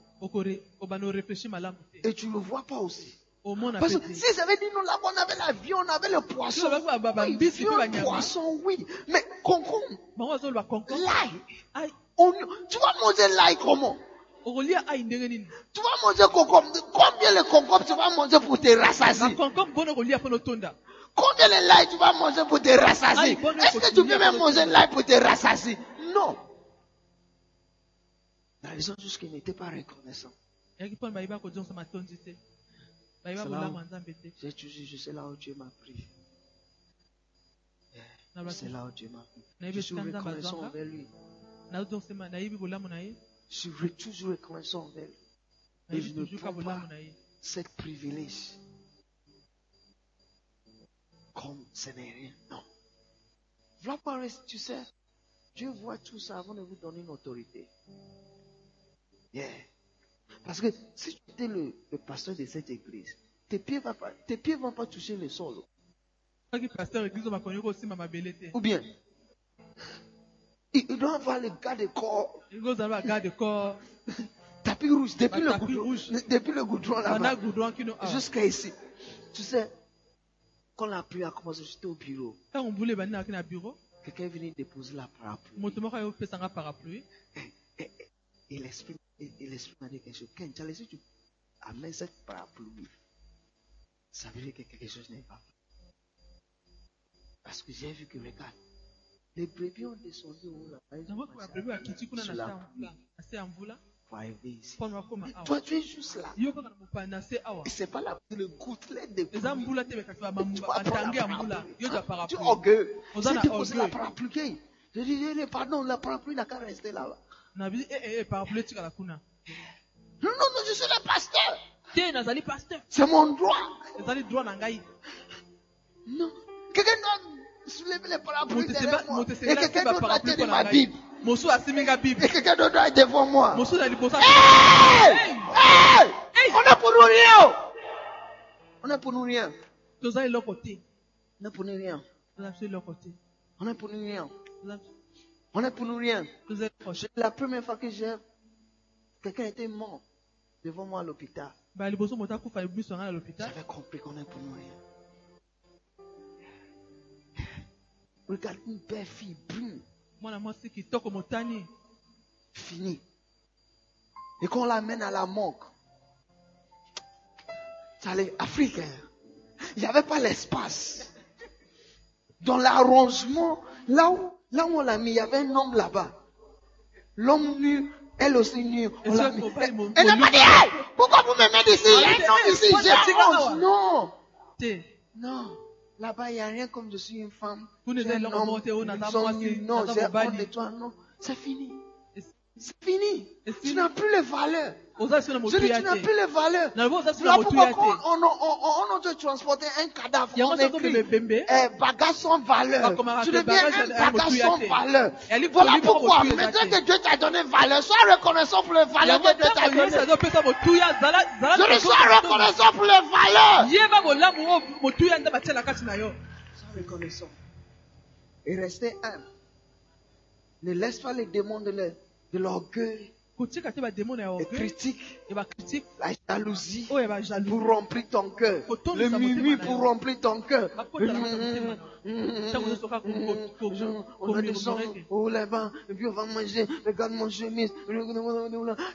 Et tu ne le vois pas aussi. Omona Parce pe que te si ça veut dire nous là-bas, on avait la viande, on avait le poisson. Oui, viande, poisson, oui. Mais concombre, l'ail. Tu vas manger l'ail comment? Tu vas manger concombre. Combien de concombre tu vas manger pour te rassasier? Combien de l'ail tu vas manger pour te rassasier? Est-ce que tu peux même manger l'ail pour te rassasier? Non. La raison juste qu'ils n'étaient pas reconnaissants. J'ai toujours, je sais là où Dieu m'a pris. C'est là où Dieu m'a pris. Je suis reconnaissant envers lui. Je suis toujours reconnaissant envers lui. Et je ne prends pas cette privilège comme ce n'est rien. Non. Voilà tu sais, Dieu voit tout ça avant de vous donner une autorité. Yeah. Parce que si tu étais le, le pasteur de cette église, tes pieds ne vont pas, tes pieds vont pas toucher le sol. Ou bien, il, il doit avoir le gars de corps, elingi ozala bagarde corps tapis rouge, depuis le tapis goudron, rouge. depuis le goudron là-bas, jusqu'à ici. Tu sais, quand la pluie a commencé, j'étais au bureau. ntango mbula ebandi nakaki na bureau Quelqu'un est venu déposer la parapluie. moto moko aye opesanga parapluie Et, et- et l'esprit et- l'esprit m'a dit quelque chose. Ken, tu as tu amènes cette parapluie. Ça veut dire que quelque chose n'est pas. Parce que j'ai vu que, regarde, les brebis ont descendu au là-bas. ils ont nango commencé à parapluie akiti kuna na sur se la ya pluie mvula na se ya mvula pour arriver ici. mpona bakoma awa Toi, tu es juste là. Et c'est pas la, le gouttelet de Tu batange la parapluie. dit, eh, pardon, la parapluie n'a qu'à rester là-bas. Non, non, non, je suis le pasteur. C'est mon droit. Non. Quelqu'un doit soulever les parapluies derrière moi. Et quelqu'un d'autre doit tenir ma Bible. Et quelqu'un d'autre doit être devant moi. Hey! Hey! On est pour nous rien. On est pour nous rien. On est pour nous rien. On est pour nous rien. On est pour nous rien. La première fois que j'ai quelqu'un était mort devant moi à l'hôpital, j'avais compris qu'on est pour nous rien. Regarde une belle fille brune, finie. Et qu'on l'amène à la morgue. Ça les africain. Il n'y avait pas l'espace. Dans l'arrangement, là où, là où on l'a mis, il y avait un homme là-bas. L'homme nu, elle aussi nue. On l'a mis. Elle n'a pas dit, Hey, pourquoi vous me mettez ici? Il y a un homme ici, j'ai Non, non. Là-bas, il n'y a rien comme je suis une femme. Vous ne un homme, nous sommes nus. c'est- Non, j'ai honte de toi. Non, c'est fini. C'est fini. Tu n'as plus les valeurs. Je dis, tu n'as plus les valeurs. motu pourquoi on, on, on, on te transporter un cadavre, on écrit eh, bagage sans valeur. Tu deviens un bagage sans valeur. Voilà pourquoi, maintenant te. que Dieu t'a donné valeur, sois reconnaissant pour les valeurs que Dieu t'a donné. Je dis, sois reconnaissant pour les valeurs. Sois reconnaissant. Et restez humble. Ne laisse pas les démons de l'orgueil les critiques, bacritique la jalousie oyo ya bajaloux pour remplir ton cœur. Le saboter pour remplir ton cœur. On komemoreke. au là-bas, et puis on va manger. Regarde mon chemise.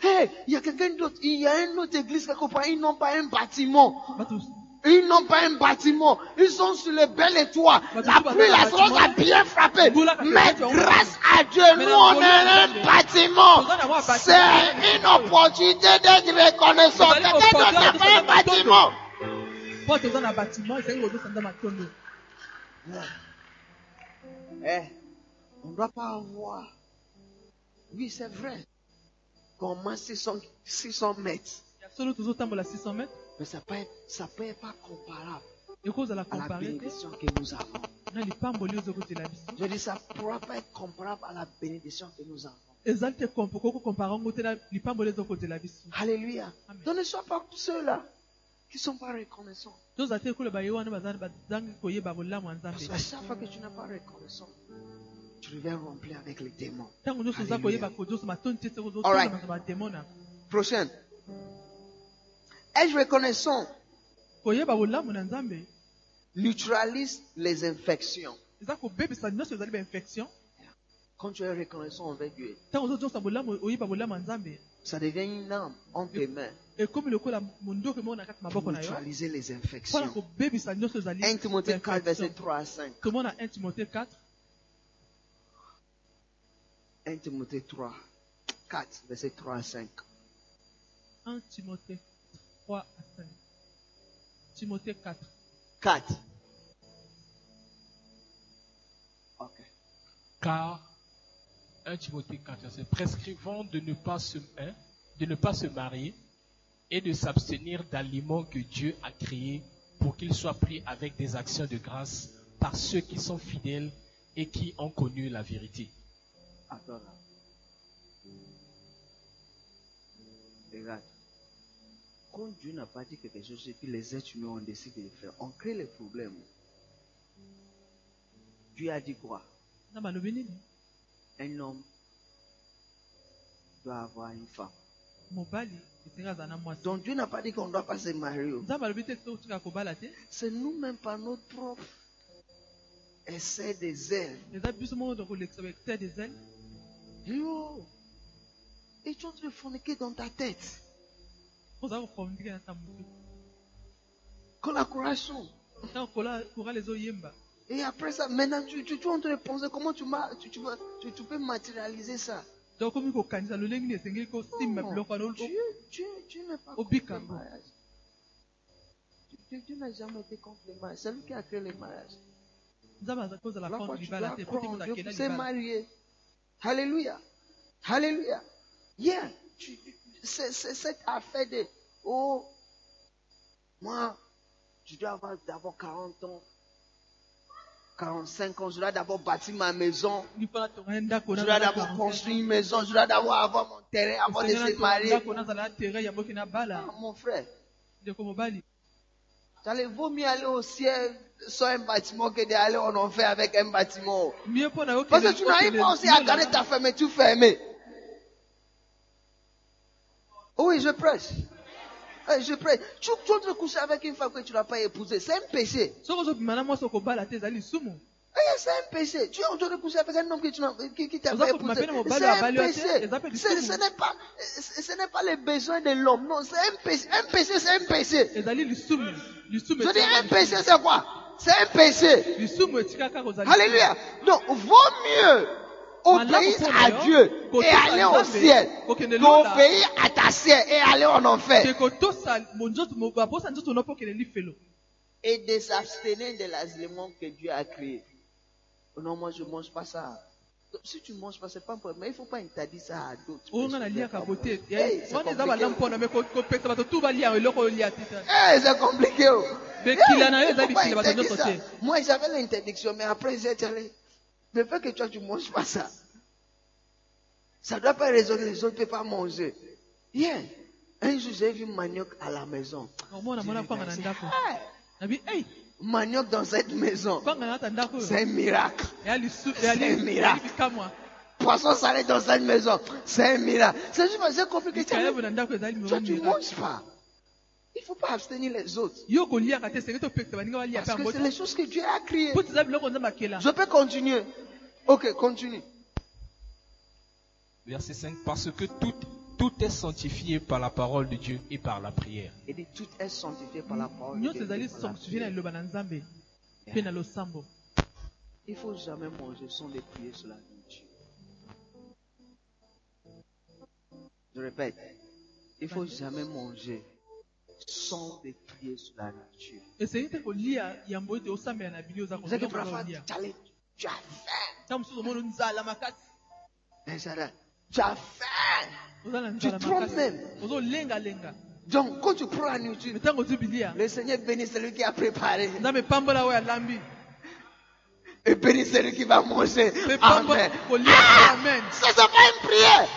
Hey, il y a quelqu'un d'autre. Il y a une autre église quelque part. Ils n'ont pas un bâtiment. Ils n'ont pas un bâtiment. Ils sont sur les belles toits. La pluie, la source a bien frappé. Mais grâce à Dieu, nous, on a un bâtiment. C'est une opportunité d'être reconnaissant. Quelqu'un n'a pas un bâtiment. Eh, on ne doit pas avoir. Oui, c'est vrai. Comment 600, 600 mètres? ya solo tozotambola 600 mètres? Mais ça peut être, ça peut être pas comparable à la bénédiction que nous avons. Je dis, ça ne pourra pas être comparable à la bénédiction que nous avons. Alléluia. Amen. Donc ne sois pas ceux-là qui ne sont pas reconnaissants. Parce qu'à chaque fois que tu n'es pas reconnaissant, tu deviens rempli avec les démons. Alléluia. kozozaa bademo na Prochaine. Est-ce reconnaissant? Koyeba bolamu na nzambe neutralise les infections. eza kobebisa nyonso ezali bainfection Quand tu es reconnaissant envers Dieu, ntango ozozosa bolamu oyeba bolamu ya nzambe ça devient une arme entre tes mains ekomi lokola mondoki moko na kati pour maboko na yo neutraliser les mpona infections. kobebisa nyonso ezali 1 Timothée 4, verset infection. 3 à 5. tomona 1 timothée 4 1 Timothée 3, 4, verset 3 à 5. 1 timothée 3 à 5 timothée 4 4. Ok. Car 1 Timothée 4, verset, prescrivant de ne pas se, hein, de ne pas se marier et de s'abstenir d'aliments que Dieu a créés pour qu'ils soient pris avec des actions de grâce par ceux qui sont fidèles et qui ont connu la vérité. Attends là. Regarde. Quand Dieu n'a pas dit quelque chose et puis les êtres humains ont décidé de faire, on crée les problèmes. Dieu a dit quoi? Nini Un homme doit avoir une femme. Donc Dieu n'a pas dit qu'on ne doit pas se marier. te C'est nous-mêmes par notre propre essai des ailes Yo! Et tu es en train de forniquer dans ta tête. Oza kokomplike na ta motu Collaboration. ntango korale ezoyemba Et après ça, maintenant, tu, tu, tu es en train de penser comment tu, tu, tu, tu, tu peux matérialiser ça. donc okomi kokanisa lolenge nini esengeli kosimba biloko wana o- Dieu, n'a jamais été contre le mariage. C'est lui qui a créé le mariage. nzambe aza kozala La fois tu dois moto Dieu marier. Alléluia. Alléluia. Yeah. Tu- C'est c'est cette affaire de, oh, moi, je dois avoir d'abord 40 ans, 45 ans, je dois d'abord bâtir ma maison. Je dois d'abord construire une maison, je dois d'abord avoir mon terrain avant de se marier. bala Ah, Mon frère, mobali il vaut mieux aller au ciel sans un bâtiment que d'aller en enfer avec un bâtiment. Parce que tu n'arrives pas aussi à garder ta fermeture fermée. Oui, je prêche. Eh, Je prêche. Tu, tu train de coucher avec une femme que tu n'as pas épousée. C'est un péché. te Eh, C'est un péché. Tu es en train de coucher avec un homme que tu n'as- qui, qui t'a na mobali C'est un te, péché. Ce n'est pas, ce n'est pas les besoins de l'homme. Non, c'est un péché. Un péché, c'est un péché. Je dis un péché, c'est quoi? C'est un péché. Alléluia. Donc, vaut mieux obéir à Dieu et aller au ciel qu'obéir à ta sœur et aller en enfer. Et de s'abstenir de l'aliment que Dieu a créé. Oh non, moi je ne mange pas ça. Donc, Si tu ne manges pas, c'est pas un problème. Mais il ne faut pas interdire ça à d'autres. bo te Hey, c'est compliqué. te Eh, c'est compliqué. oh. Eh, ça. te Moi, j'avais l'interdiction, mais après, j'ai allez, le fait que toi, tu ne manges pas ça, ça ne doit pas raisonner, les autres ne peuvent pas manger. Yeah. Un jour, j'ai vu manioc à la maison. Hey, manioc dans cette maison. C'est un miracle. C'est un miracle. poisson salé dans cette maison. C'est un miracle. C'est juste parce que que tu toi, ne manges pas. Il ne faut pas abstenir les autres. Parce que c'est les choses que Dieu a créées. Je peux continuer. Ok, continue. Verset 5. Parce que tout, tout est sanctifié par la parole de Dieu et par la prière. Il dit tout est sanctifié par la parole. de Dieu losambo Il ne faut jamais manger sans les prier sur la nourriture. Je répète, il ne faut jamais manger sans les prier sur la nourriture. savez que parfois, tu as faim. Hein, Sarah, Tu as faim. Tu trompes même. Donc, quand tu prends la nourriture, le Seigneur bénit celui qui a préparé et bénit celui qui va manger. Amen. kolia amen Ça, c'est pas une prière.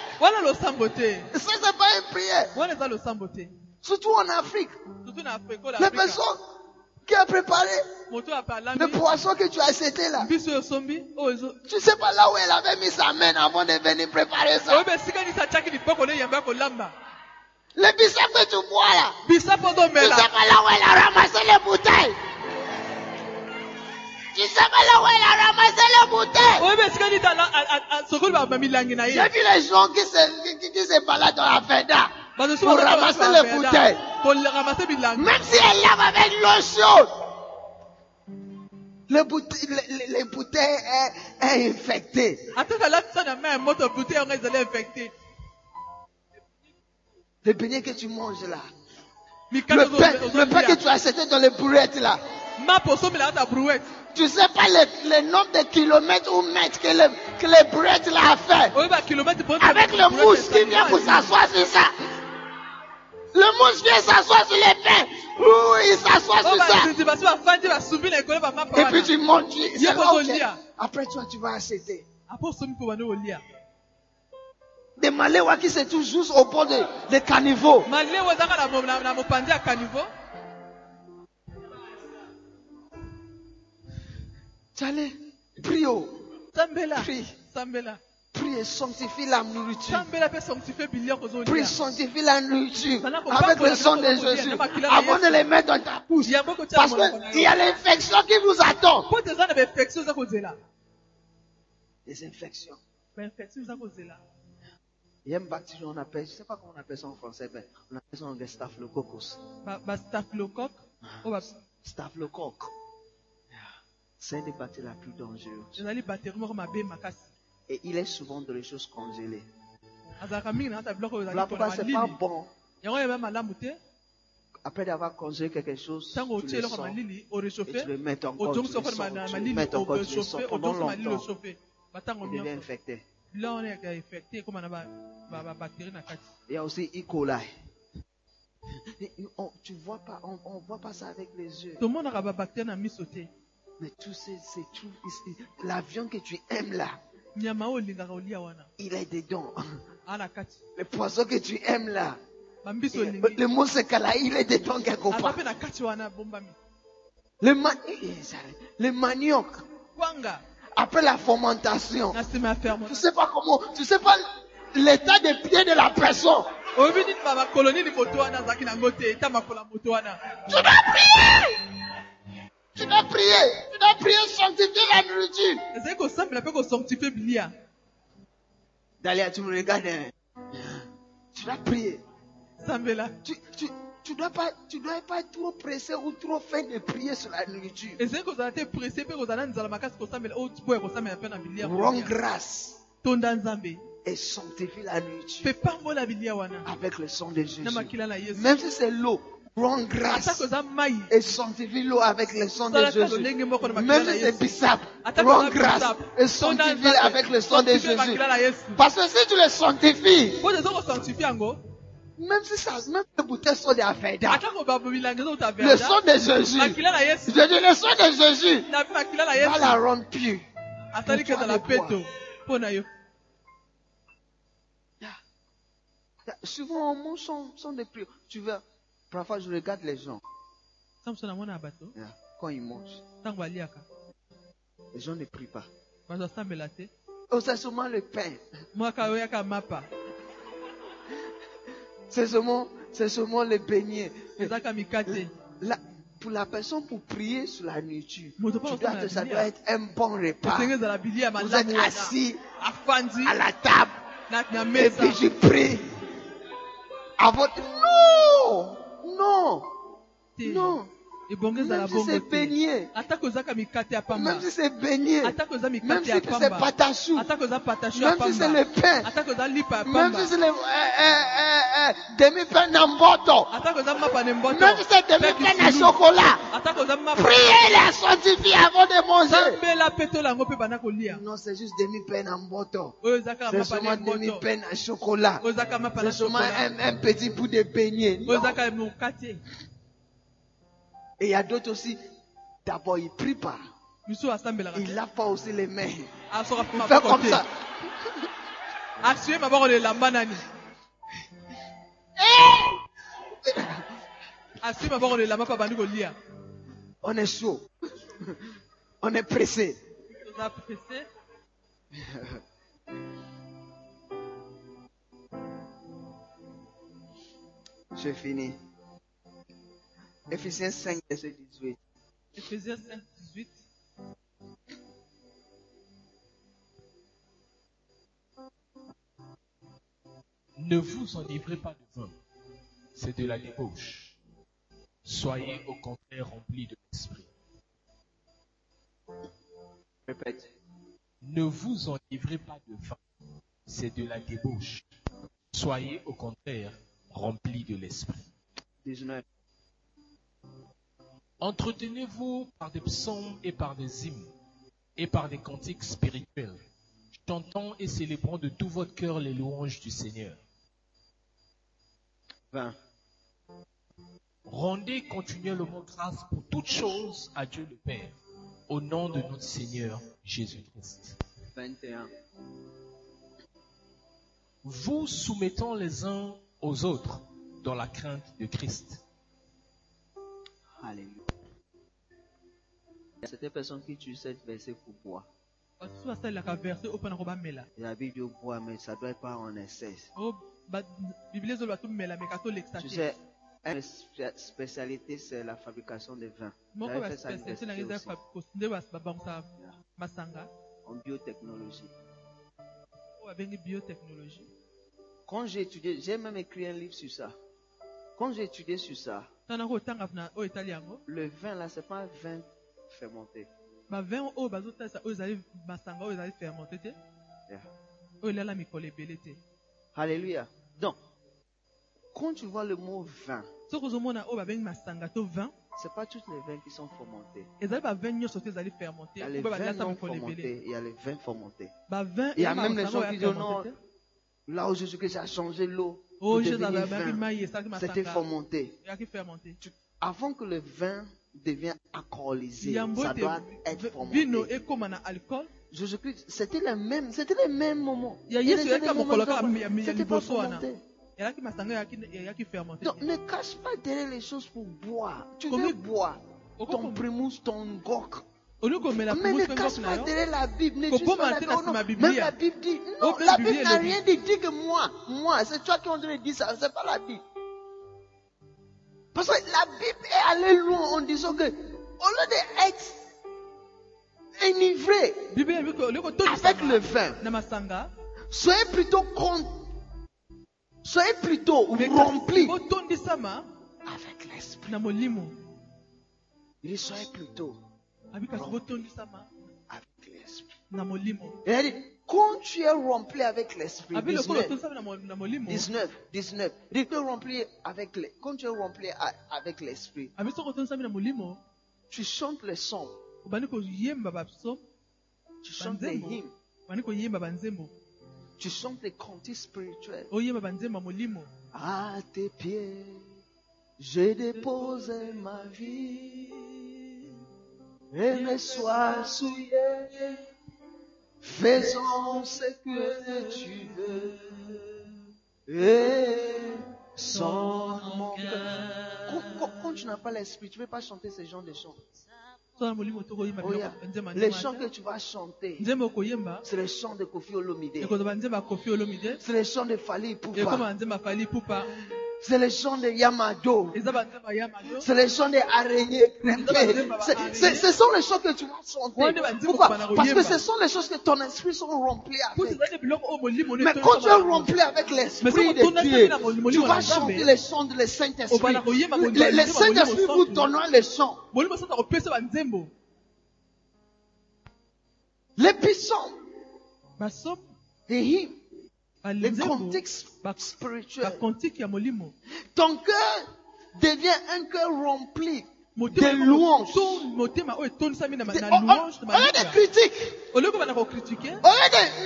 Ça, c'est pas une prière. Surtout en Afrique. Les afrika personnes qui a préparé le poisson que tu as acheté là. ezo Tu sais pas là où elle avait mis sa main avant de venir préparer ça. kolamba Le bissap que tu bois là. Tu sais pas là où elle a ramassé les bouteilles. Tu sais pas là où elle a ramassé les bouteilles. na J'ai vu les gens qui se, qui- qui se baladent dans la fenda. Pour ramasser les bouteilles. Même si elle lave avec l'eau chaude. Les bouteilles, les, les- les bouteilles est, est infectées. ataka alatisa na mai ya moto bute yango ezali infecté Le beignet que tu manges là. Le pain, le pain que tu as acheté dans les brouettes là. Tu sais pas le, le nombre de kilomètres ou mètres que les, que les brouettes là a fait. po Avec le mouche qui vient pour s'asseoir sur ça. Le vient s'asseoir sur les pains. Ouh, il s'assoit sur ça. Et puis tu montes. Tu, c'est là où de tu-. Après toi, tu vas acheter. Des maléwas qui se trouvent juste au bord de, des caniveaux. ya kanivo Tu allais, prie, oh. Prie. Prie et sanctifie la nourriture. Prie, sanctifie la nourriture avec le sang de Jésus avant de les mettre dans ta bouche. Parce qu'il y a l'infection qui vous attend. Des infections. Il y a une bactérie, on appelle, je ne sais pas comment on appelle ça en français, mais on appelle ça en anglais staphylococcus. bastaphylocoque oyo ba- Staphylocoque. C'est une des bactéries la plus dangereuse. Et il est souvent dans les choses congelées. Voilà pourquoi c'est pas malili bon. Après d'avoir congelé quelque chose, tu le sors et tu le mets encore, tu le sors, tu le mets encore, tu le sors pendant longtemps. Il devient infecté. Il y a aussi E. coli. On- tu vois pas, on, on voit pas ça avec les yeux. Mais tous ces, ces trucs ici, la viande que tu aimes là, il est dedans. aa na kati Le poisson que tu aimes là, le moussaka là, il est dedans quelque aza part. na kati wana bombami. Le, ma- le manioc, après la fermentation, tu sais pas comment, tu sais pas l'état des pieds de la personne. Tu dois prier. Tu dois prier. Tu dois prier, sanctifier la nourriture. Dalia, tu me regardes. hein. Tu dois prier. Tu, tu, tu dois pas, tu dois pas être trop pressé ou trop fin de prier sur la nourriture. Rends grâce et sanctifie la nourriture avec le sang de Jésus. Même si c'est l'eau, rends ata grâce et sanctifie l'eau avec le sang de Jésus. Même si c'est bissap, ata rends koza grâce et sanctifie avec le sang de Jésus. Parce que si tu le sanctifies, même si ça, même les bouteilles sont des affaires. Le sang de Jésus. Je dis le sang de Jésus. Va la rendre pure. Souvent, on mange sans, sans des prières. Tu vois, parfois je regarde les gens. Quand ils mangent, les gens ne prient pas. Oh, c'est seulement le pain. C'est seulement, c'est seulement le beignet. La- pour la personne pour prier sur la nourriture, tu dois- ça doit être un bon repas. Vous êtes assis à la table et puis je prie. À votre... Non! Non! Non! Même si c'est beignet, même si c'est beignet, même si c'est pamba. patassou, atako eza patacho ya même si c'est le pain, même si c'est le demi-pain n'importe. atako eza mapa na mboto. Même si c'est demi-pain à chocolat. Priez la sanctifier avant de manger. Non, c'est juste demi-pain en boto. oyo ezaka C'est seulement demi-pain à chocolat. C'est seulement un, un petit bout de beignet. Non. Et il y a d'autres aussi. D'abord, il prie pas. misusu asambelaka Il lave pas aussi les mains. asoka mpe Il fait maboko comme ça. asue maboko na elamba nani asue maboko na elamba mpe abandi kolia On est chaud. On est pressé. toza presse J'ai fini. Ephésiens 5, verset 18. Ephésiens 5, 18. Ne vous enivrez pas de vin, c'est de la débauche. Soyez au contraire remplis de l'esprit. Répète. Ne vous enivrez pas de vin, c'est de la débauche. Soyez au contraire remplis de l'esprit. 19. Entretenez-vous par des psaumes et par des hymnes et par des cantiques spirituels, chantant et célébrant de tout votre cœur les louanges du Seigneur. 20. Rendez continuellement grâce pour toutes choses à Dieu le Père, au nom de notre Seigneur Jésus-Christ. 21. Vous soumettant les uns aux autres dans la crainte de Christ. Alléluia. Il y a certaines personnes qui utilisent cette verset pour boire. basusu basalelaka verse oyo mpona kobamela Il y a Bible dit boire, mais ça doit être pas en excès. oyo ba- biblia ezoloba tomela meka tolekisa Tu sais, une spé- spécialité, c'est la fabrication de vin. moko J'avais fait ça à baspecialité na l'université eza aussi, nde bas- babangisa masanga en babengi biotechnologie Quand j'ai étudié, j'ai même écrit un livre sur ça. Quand j'ai étudié sur ça, le vin là, c'est pas un vin fermenté. Yeah. Alléluia. Donc, quand tu vois le mot vin, c'est pas tous les vins qui sont fermentés. Il y a les vins non fermentés, il y a les vins fermentés. Il y a même les gens qui disent non, là où Jésus-Christ a changé l'eau, pour devenir vin, c'était fermenté. Avant que le vin devienne alcoolisé, ça doit être fermenté. Jésus-Christ, c'était les mêmes, c'était ferment- ya- ya C'était pas fermenté. fermente Donc, ne cache pas derrière les choses pour boire. Tu veux boire ton primus, ton gok. Mais ne cache pas derrière la Bible. Dis pas la Bible. Non. Même la Bible dit, non, la Bible n'a rien dit. Dit que moi, moi, c'est toi qui en train de dire ça. C'est pas la Bible. Parce que la Bible est allée loin en disant que, au lieu d'être enivré avec le vin, soyez plutôt con, soyez plutôt rempli avec l'esprit. Il dit, soyez plutôt avec l'esprit. dit, quand tu es rempli avec l'esprit, abi lokola 19, otondisama na mo- na molimo? 19, 19, il dit, tu es rempli avec le, quand tu es rempli avec l'esprit, tu chantes les sons, tu chantes les hymnes, tu chantes les cantiques spirituels. molimo. À tes pieds, j'ai déposé ma vie et mes soins souillés. Faisons ce que tu veux et sonne mon cœur. Quand, tu n'as pas l'esprit, tu ne peux pas chanter ce genre de chants. Oh, yeah. Les chants que tu vas chanter, c'est les chants de Kofi Olomide. C'est les chants de Fali Poupa. C'est les chants de Yamado. C'est les chants des araignées. Ce sont les chants que tu vas chanter. Pourquoi Parce que ce sont les choses que ton esprit sont remplis avec. Mais quand tu es rempli avec l'esprit de Dieu, tu vas chanter les chants de le Saint-Esprit. Le, le Saint-Esprit vous donnera les chants. Les psaumes, basomo les hymnes, bakontike ya molimo Ton cœur devient un cœur rempli motema de moko louanges. Au lieu de critiques, au lieu de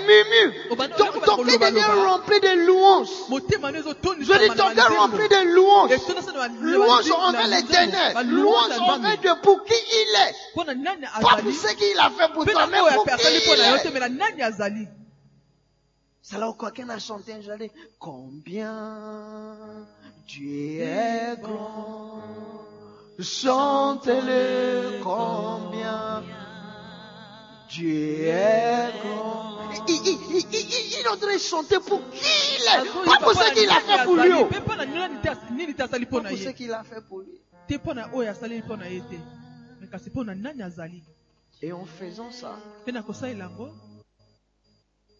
murmures, ton, cœur devient rempli de louanges. Je dis ton cœur rempli de louanges. Louange envers l'éternel. Louange envers Dieu pour qui il est. Pas pour ce qu'il a fait pour toi, mais pour qui il est. C'est là où quelqu'un a chanté un jour, Combien Dieu est grand. Chantez-le combien Dieu est grand. Il, il, il, il, il- il est en train de chanter pour qui il est. Pas pour ce qu'il a fait pour lui. Pas pour ce qu'il a fait pour lui. Et en faisant ça,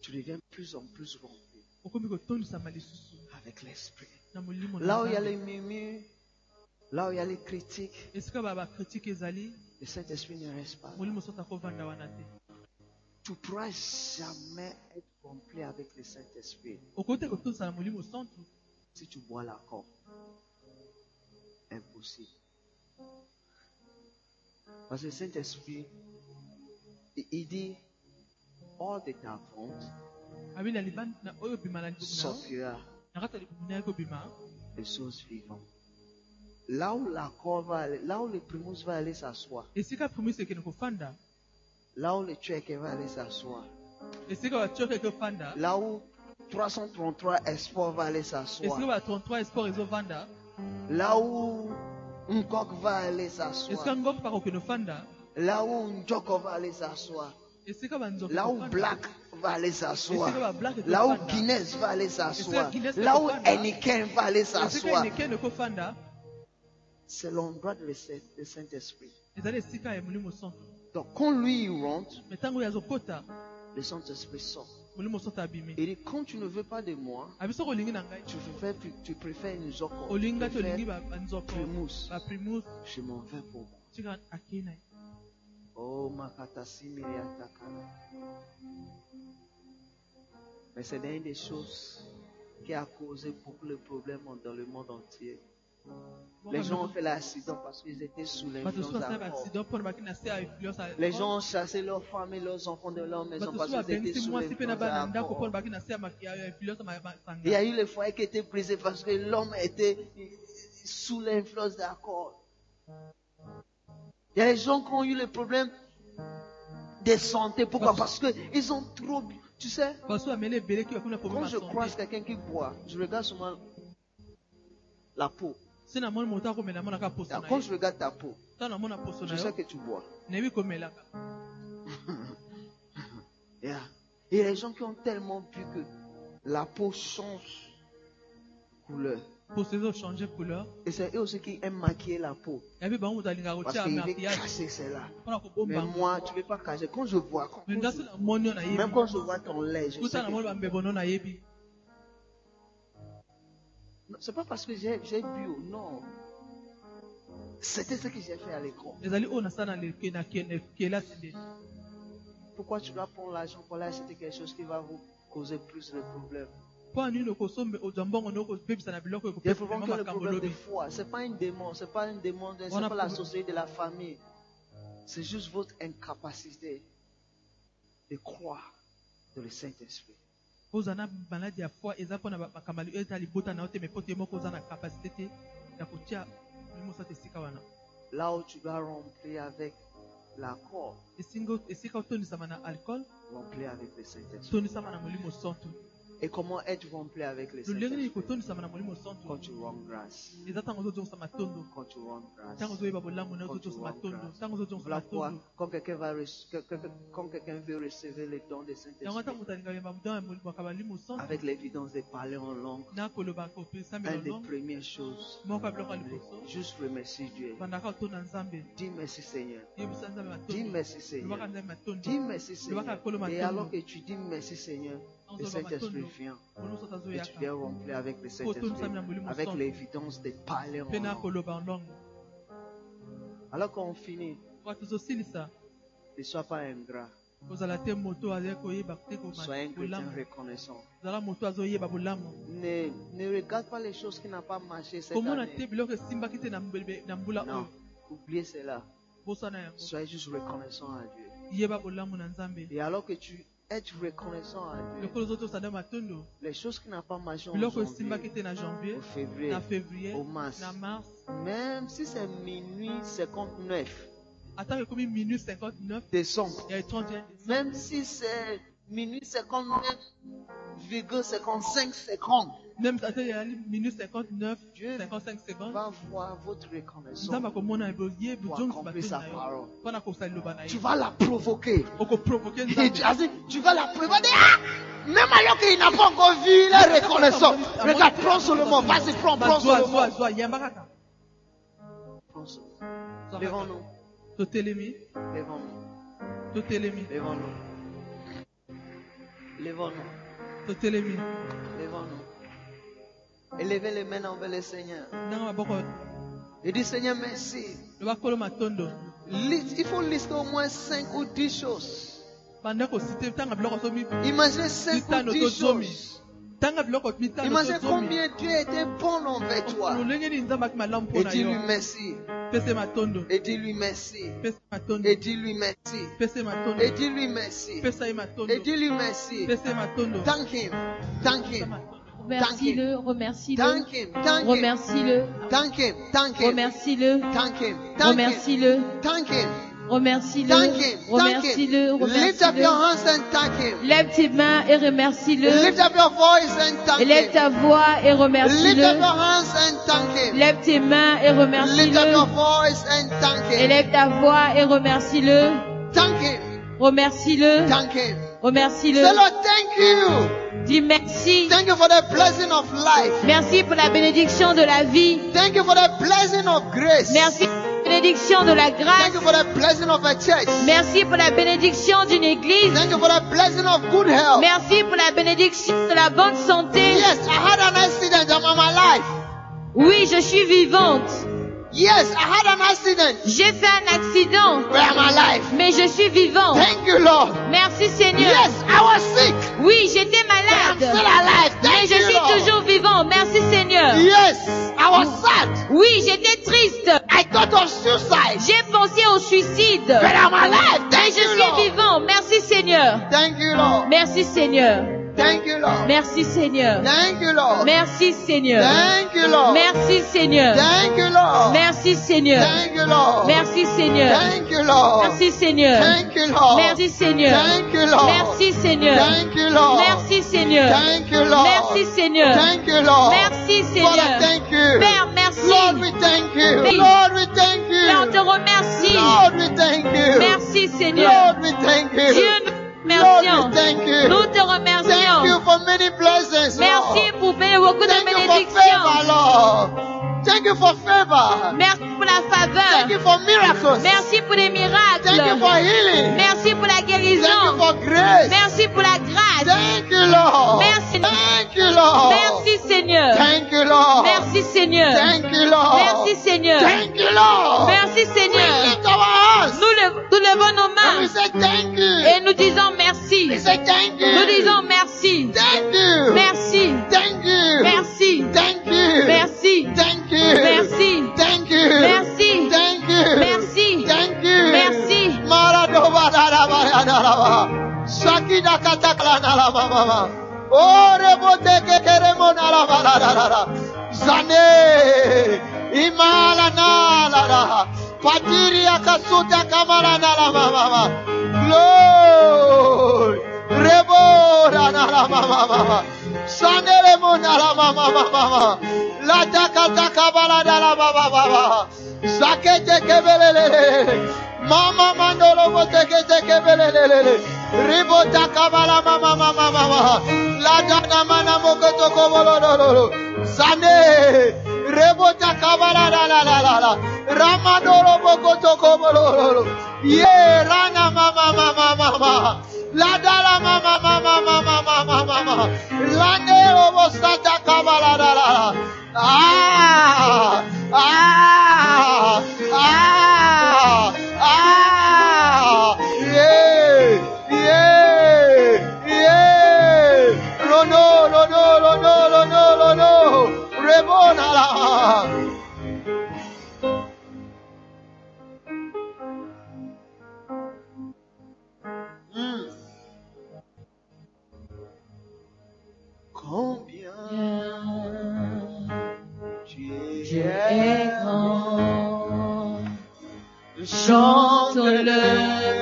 tu deviens de plus en plus lisusu avec l'esprit. Là où il y a les murmures, là où il y a les critiques, le Saint-Esprit ne reste pas. Tu ne pourras jamais être rempli avec le Saint-Esprit si tu bois l'accord. Impossible. Parce que le Saint-Esprit, il dit, na libumu na yo sortira les choses vivantes. Là où l'accord va aller, là où le primus va aller s'asseoir, là où le tuek va aller s'asseoir, là où 333 espoirs va aller s'asseoir, ba 33 esport ezovanda là où Nkok va aller s'asseoir, là où Njoko va aller s'asseoir, là où Black va aller s'asseoir, là où Guinness va aller s'asseoir, là où Eniken va aller s'asseoir, c'est l'endroit le Saint-Esprit. Donc quand lui rentre, le Saint-Esprit sort. Il dit quand tu ne veux pas de moi, ngai tu préfères, tu préfères une tu préfères Primus. baprimus Je m'en vais pour moi. Oh. Mais c'est l'une des choses qui a causé beaucoup de problèmes dans le monde entier. Les gens ont fait l'accident parce qu'ils étaient sous l'influence d'alcool. Les gens ont chassé leurs femmes et leurs enfants de leur maison parce qu'ils étaient sous l'influence d'alcool. Il y a eu les foyers qui étaient brisés parce que l'homme était sous l'influence d'alcool. Il y a des gens qui ont eu les problèmes de santé. Pourquoi? Parce qu'ils ont trop bu. Tu sais, problème quand je croise quelqu'un qui boit, je regarde souvent la peau. na Quand je regarde ta peau, je sais que tu bois. Yeah. Et il y a des gens qui ont tellement bu que la peau change couleur. Et c'est eux aussi qui aiment maquiller la peau. Parce qu'ils veulent casser cela. mpona Mais moi, tu ne veux pas cacher. Quand je vois, quand- même quand je vois ton lait, je sais que... C'est pas parce que j'ai bu, oh, non. C'était ce que j'ai fait à l'école. Pourquoi tu dois prendre l'argent pour aller acheter quelque chose qui va vous causer plus de problèmes? Vraiment que le problème de lobi foi. C'est pas une démon, c'est pas une démon, a pas la société de la famille. C'est juste votre incapacité de croire dans le Saint-Esprit. Là où tu dois remplir avec l'accord, Esingo- esika otondisama na alcool remplir avec le Saint-Esprit. Et comment êtes-vous en plaie avec les Quand tu rends grâce. Quand tu rends grâce. Quand quelqu'un quand quelqu'un veut recevoir les dons des Saint-Esprit, avec l'évidence de parler en langue, une des premières choses, juste remercier Dieu. Dis merci Seigneur. Dis merci Seigneur. Dis merci Seigneur. Et alors que tu dis merci Seigneur, le Saint-Esprit vient et tu viens remplir avec le Saint-Esprit, avec l'évidence de parler en. Alors qu'on finit, ne sois pas ingrat. Sois un reconnaissant. Ne, ne regarde pas les choses qui n'ont pas marché cette année. Non, oubliez cela. Sois juste reconnaissant à Dieu. Et alors que tu être reconnaissant à Dieu? Les choses qui n'ont pas marché en janvier, au février, au mars, même si c'est minuit 59, décembre, même si c'est minutes 59,55 secondes. Même minutes 59, 55 secondes. va voir votre reconnaissance. Tu vas la provoquer. Tu, vas la provoquer. Même alors qu'il n'a pas encore vu la reconnaissance. Regarde, prends seulement. Vas-y, prends, prends seulement. Prends seulement. Levons-nous. Levons-nous. Levons-nous. Levons-nous. Levons-nous. Levons Élevez les mains envers le Seigneur. Il dit Seigneur, merci. Il faut lister au moins 5 ou 10 choses. Imaginez 5 ou 10 choses. Imaginez combien Dieu était bon envers toi. Et dis-lui merci. Et dis-lui merci. Et dis-lui merci. Et dis-lui merci. Et dis-lui merci. Thank him. Thank him. Remercie-le, remercie-le. Remercie-le. Thank him, thank him, Remercie-le. Remercie-le. Remercie-le. Remercie-le. Remercie-le. Remercie-le. Lève tes mains et remercie-le. Lève ta voix et remercie-le. Lève tes mains et remercie-le. Lève ta voix et remercie-le. Remercie-le. Remercie-le. Dis merci. Thank you for the blessing of life. Merci pour la bénédiction de la vie. Thank you for the blessing of grace. Merci bénédiction de la Thank grâce. you for the blessing of a church. Merci pour la bénédiction d'une église. Thank you for the blessing of good health. Merci pour la bénédiction de la bonne santé. Yes, I had an accident. I'm alive. Oui, je suis vivante. Yes, I had an accident. J'ai fait un accident, But I'm alive? mais je suis vivante. Thank you, Lord. Merci Seigneur. Yes, I was sick. Oui, j'étais But I'm still malade, alive. mais Thank je you, suis Lord. toujours vivant. Merci Seigneur. Yes, I was sad. Oui, j'étais triste. I thought of suicide. J'ai pensé au suicide. But I'm alive. Mais Thank je you, suis Lord. vivant. Merci Seigneur. Thank you, Lord. Merci Seigneur. Thank you, Lord. Merci Seigneur. Thank you, Lord. Merci Seigneur. Thank you, Lord. Merci Seigneur. Thank you, Lord. Merci Seigneur. Thank you, Lord. Merci Seigneur. Thank you, Lord. Merci Seigneur. Thank you, Lord. Merci Seigneur. Thank you, Lord. Merci Seigneur. Thank you, Lord. Merci Seigneur. Thank you, Lord. Merci Seigneur. Thank you, Lord. Merci Father, Seigneur. thank you. Père, merci. Lord, we thank you. Lord, we thank Père, on te you. remercie. Lord, we thank you. Merci Seigneur. Lord, we thank you. Dieu, remercions. thank. Nous te Thank you remercions. for many blessings, Merci pour beaucoup de Thank you for bénédictions. Thank you for favor. Merci pour la Thank faveur. you for miracles. Merci pour les Thank you miracles. for healing. Merci pour la Thank you guérison. for grace. Merci pour la grâce. Thank you, Lord. Merci. Thank you, Lord. Merci Seigneur. Thank you, Lord. Merci Seigneur. Thank you, Lord. Merci Seigneur. Thank you, Lord. Merci Seigneur. Lift our hands. Nous, le- nous levons nos And we mains say thank you. et nous disons merci. We say thank you. Nous disons merci. thank you. Merci. Thank you. Merci. Thank you. Merci. Thank you. Merci. Thank you. Merci. Thank you. Merci. Thank you. Merci. Maradova daraba daraba. Shakida katakla nalama mama. Ore boteke keremo nalama darara. Zane. Imala nalala. Padiri akasuta kamara na la mama. Glory. Rebora na la mama mama. Sanere mo na la mama mama. La taka taka na la mama mama. Zakete. Mama mandolo boteke teke belelele. Ribo taka bala mama mama mama. La dana mana mokoto kobolololo. Sane. Rebo taka bala la la la la la. Ramadoro mokoto kobolololo. Ye rana mama mama mama. La dala mama mama mama mama mama. La nero bostata kabala la la la. Ah! Ah! Ah! Ah! Yeah! Yeah! Yeah! Lono, lono, lono, lono, lono. Rebona la. Hmm. Combien tu Dieu es est grand. Chante-le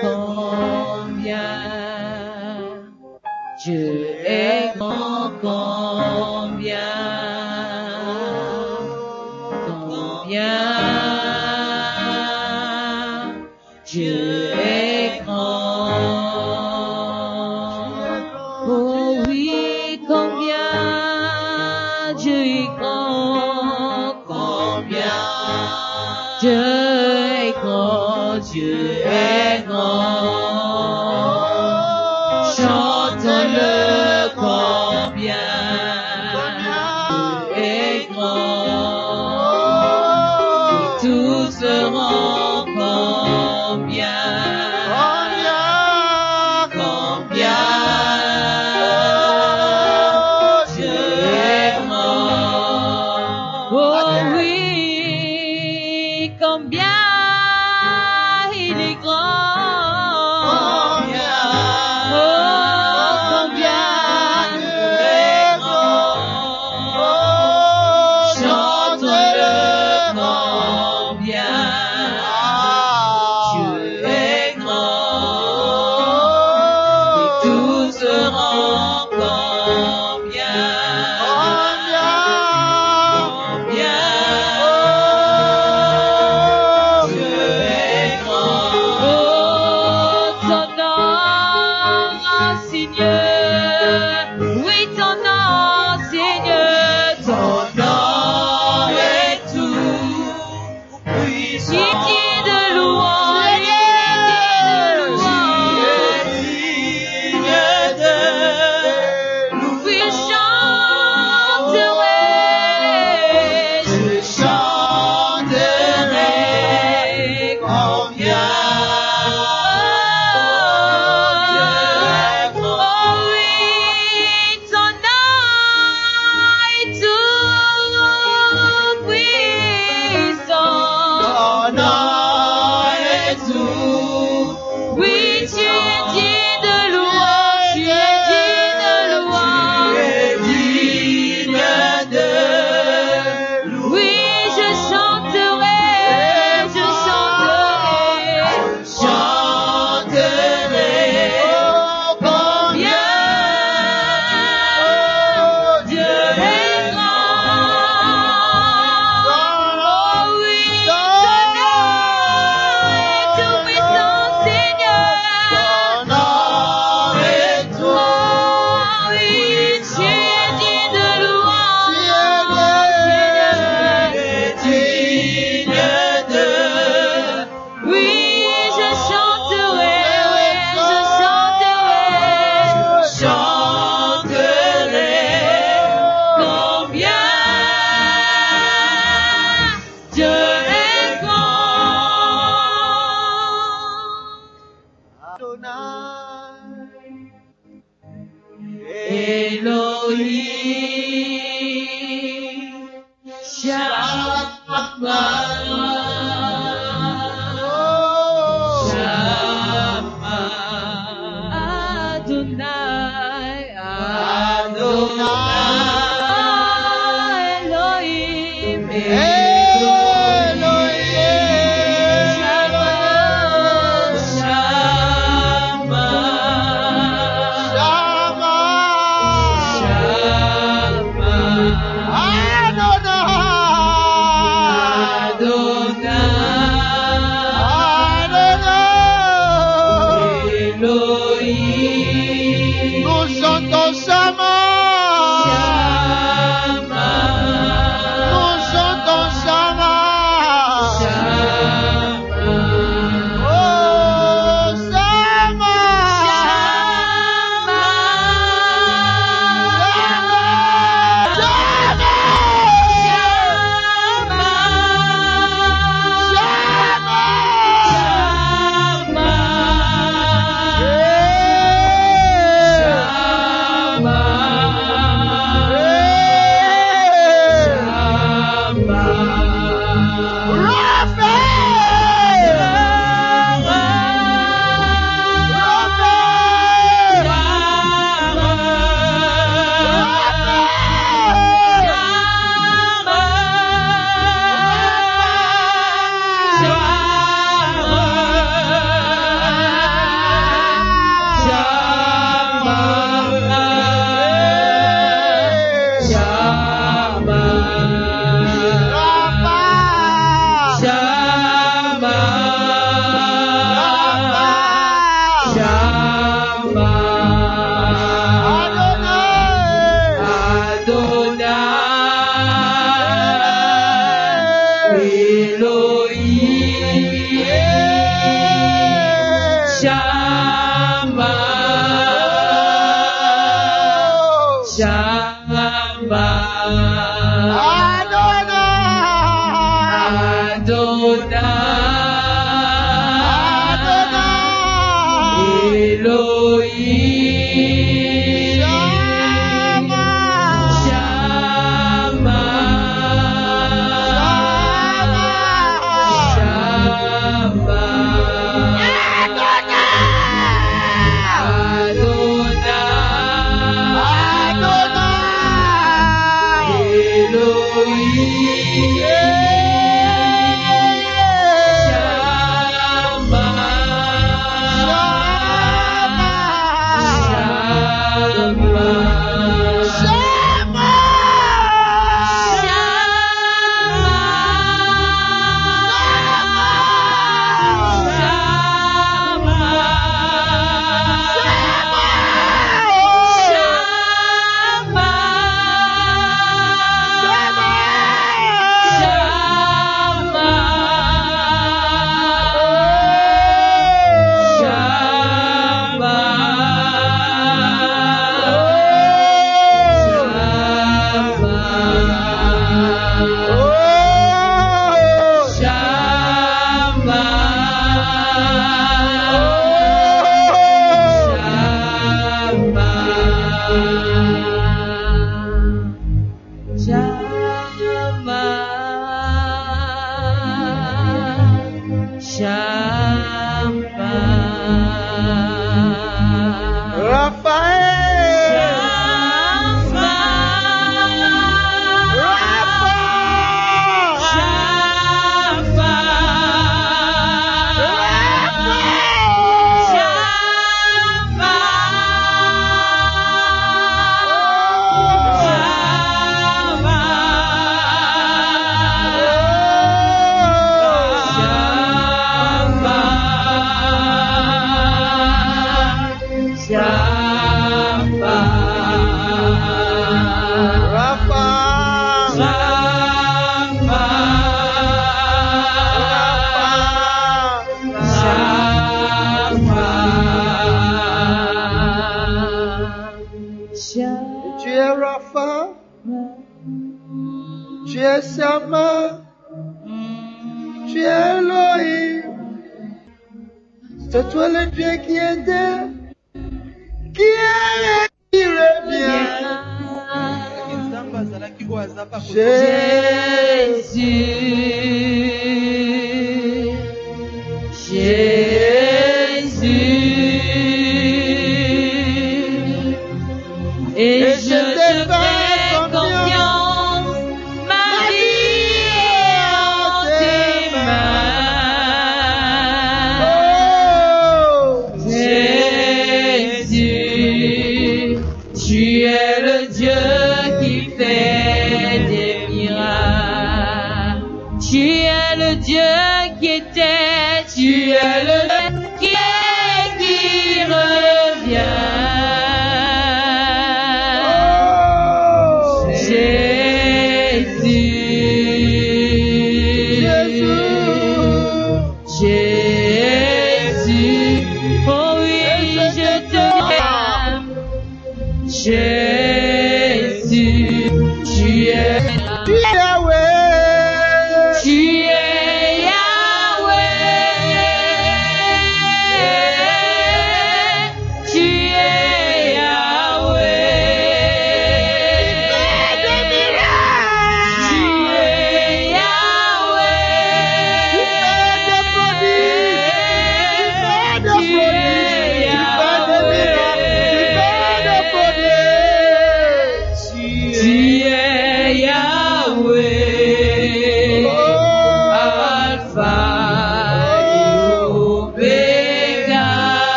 combien. Dieu est grand combien.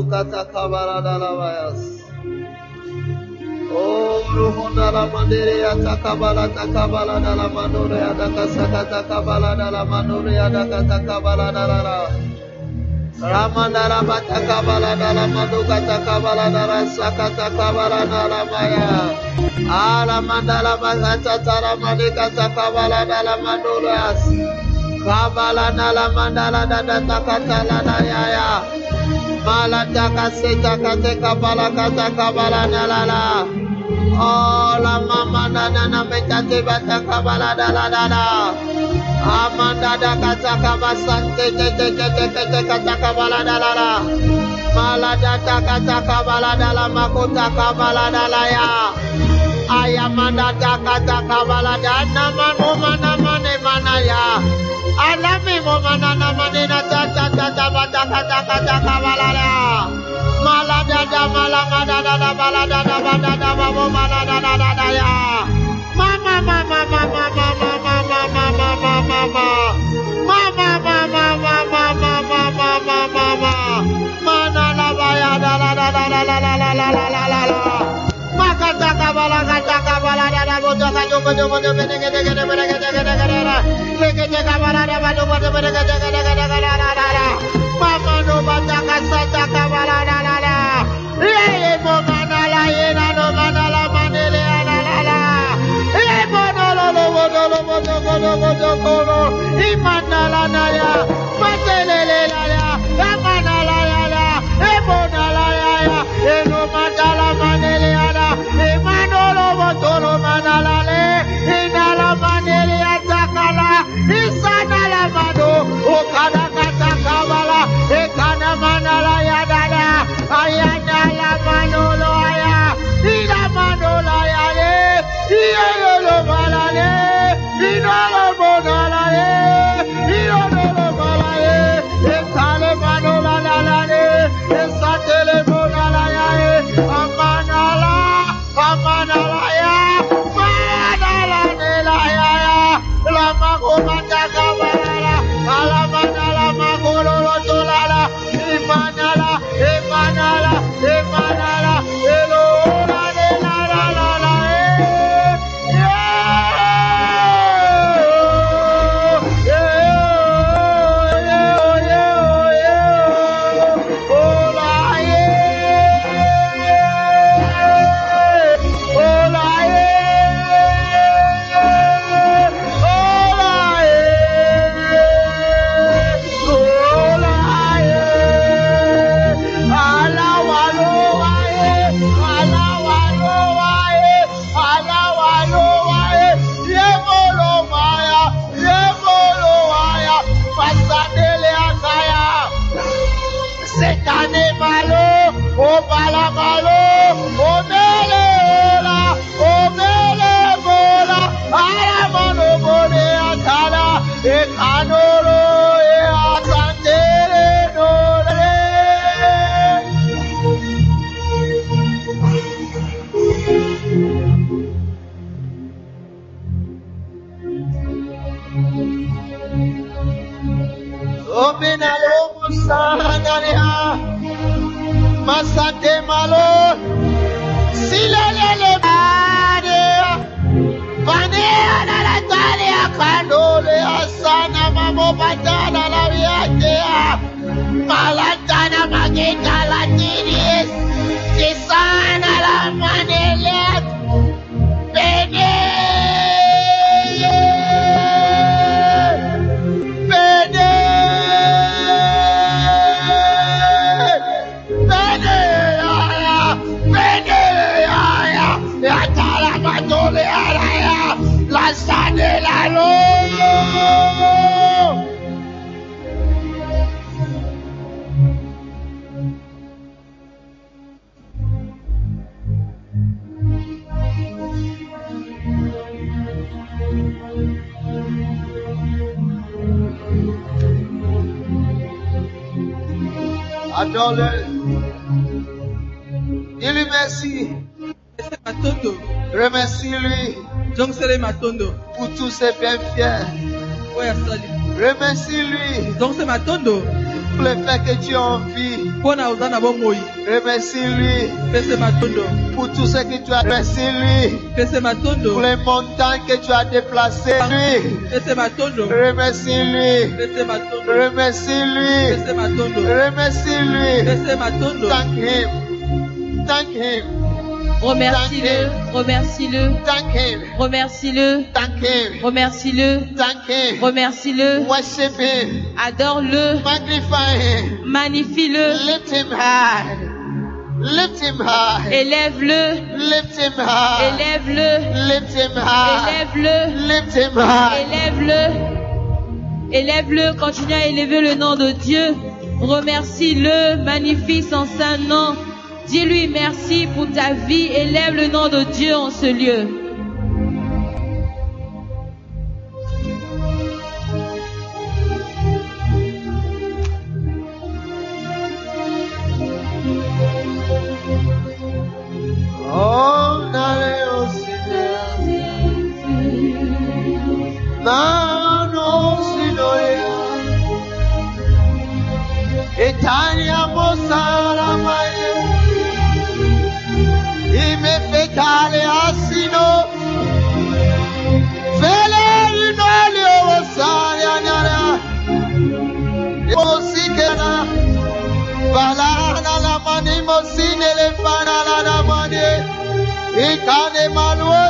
ukata kabara dalabayas. Om ruhunda la mandere ya takabala takabala dalamanore ya dakasaka takabala dalamanore ya dakatakabala dalara. Ramanara bata kabala dala maduka takabala dala sakata kabala dala maya. Ala mandala bata tara manika takabala dala madulas. Kabala dala mandala dada takata lana yaya. Balataka setaka teka balakataka balanalala. Ola mama nanana metate bataka baladaladala. Amanda daka taka basante teke teke teke taka baladalala. Baladata taka baladala makotaka baladalaya. Ayamanda taka taka baladana. La ya. Ayamanda ta kataka balada na manu mana mane mana ya. Alami mo mana na mane na ta ta ta ta bataka ta kataka balada. Malada da malama da da da balada da balada da babo balada da da da ya. Mama mama mama mama mama mama mama mama. Mama mama mama mama mama mama mama. Mana la baya da la la la la la la la la la la la la. Makata kabala kata kabala da da bodo kajo bodo bodo bede gede gede bede gede gede gede la. Leke je kabala da bodo bodo bede gede gede gede gede la la la la. Mama no bata kasata kabala da Imandala naya, matelele naya. matondo. Pour tous ses bienfaits. Remercie-lui. Donc c'est matondo. Pour le fait que tu as envie. Remercie-lui. Pour tout ce que tu as remercie lui. Pour les montagnes que tu as déplacées lui. Remercie-lui. Remercie-lui. Remercie-lui. Thank him. Thank him. Remercie-le, remercie-le, remercie-le, remercie-le, remercie-le, adore-le, magnifie-le. Lift him high. élève-le, Lift him high. élève-le, Lift him high. élève-le, Lift him high. élève-le, élève-le, continue à élever le nom de Dieu, remercie-le, magnifie son saint nom, dis-lui merci pour ta vie, élève le nom de Dieu en ce lieu. tale asino fele nole o sare anara mosikena bala na la mani mosine le fara la la mani ikane maluo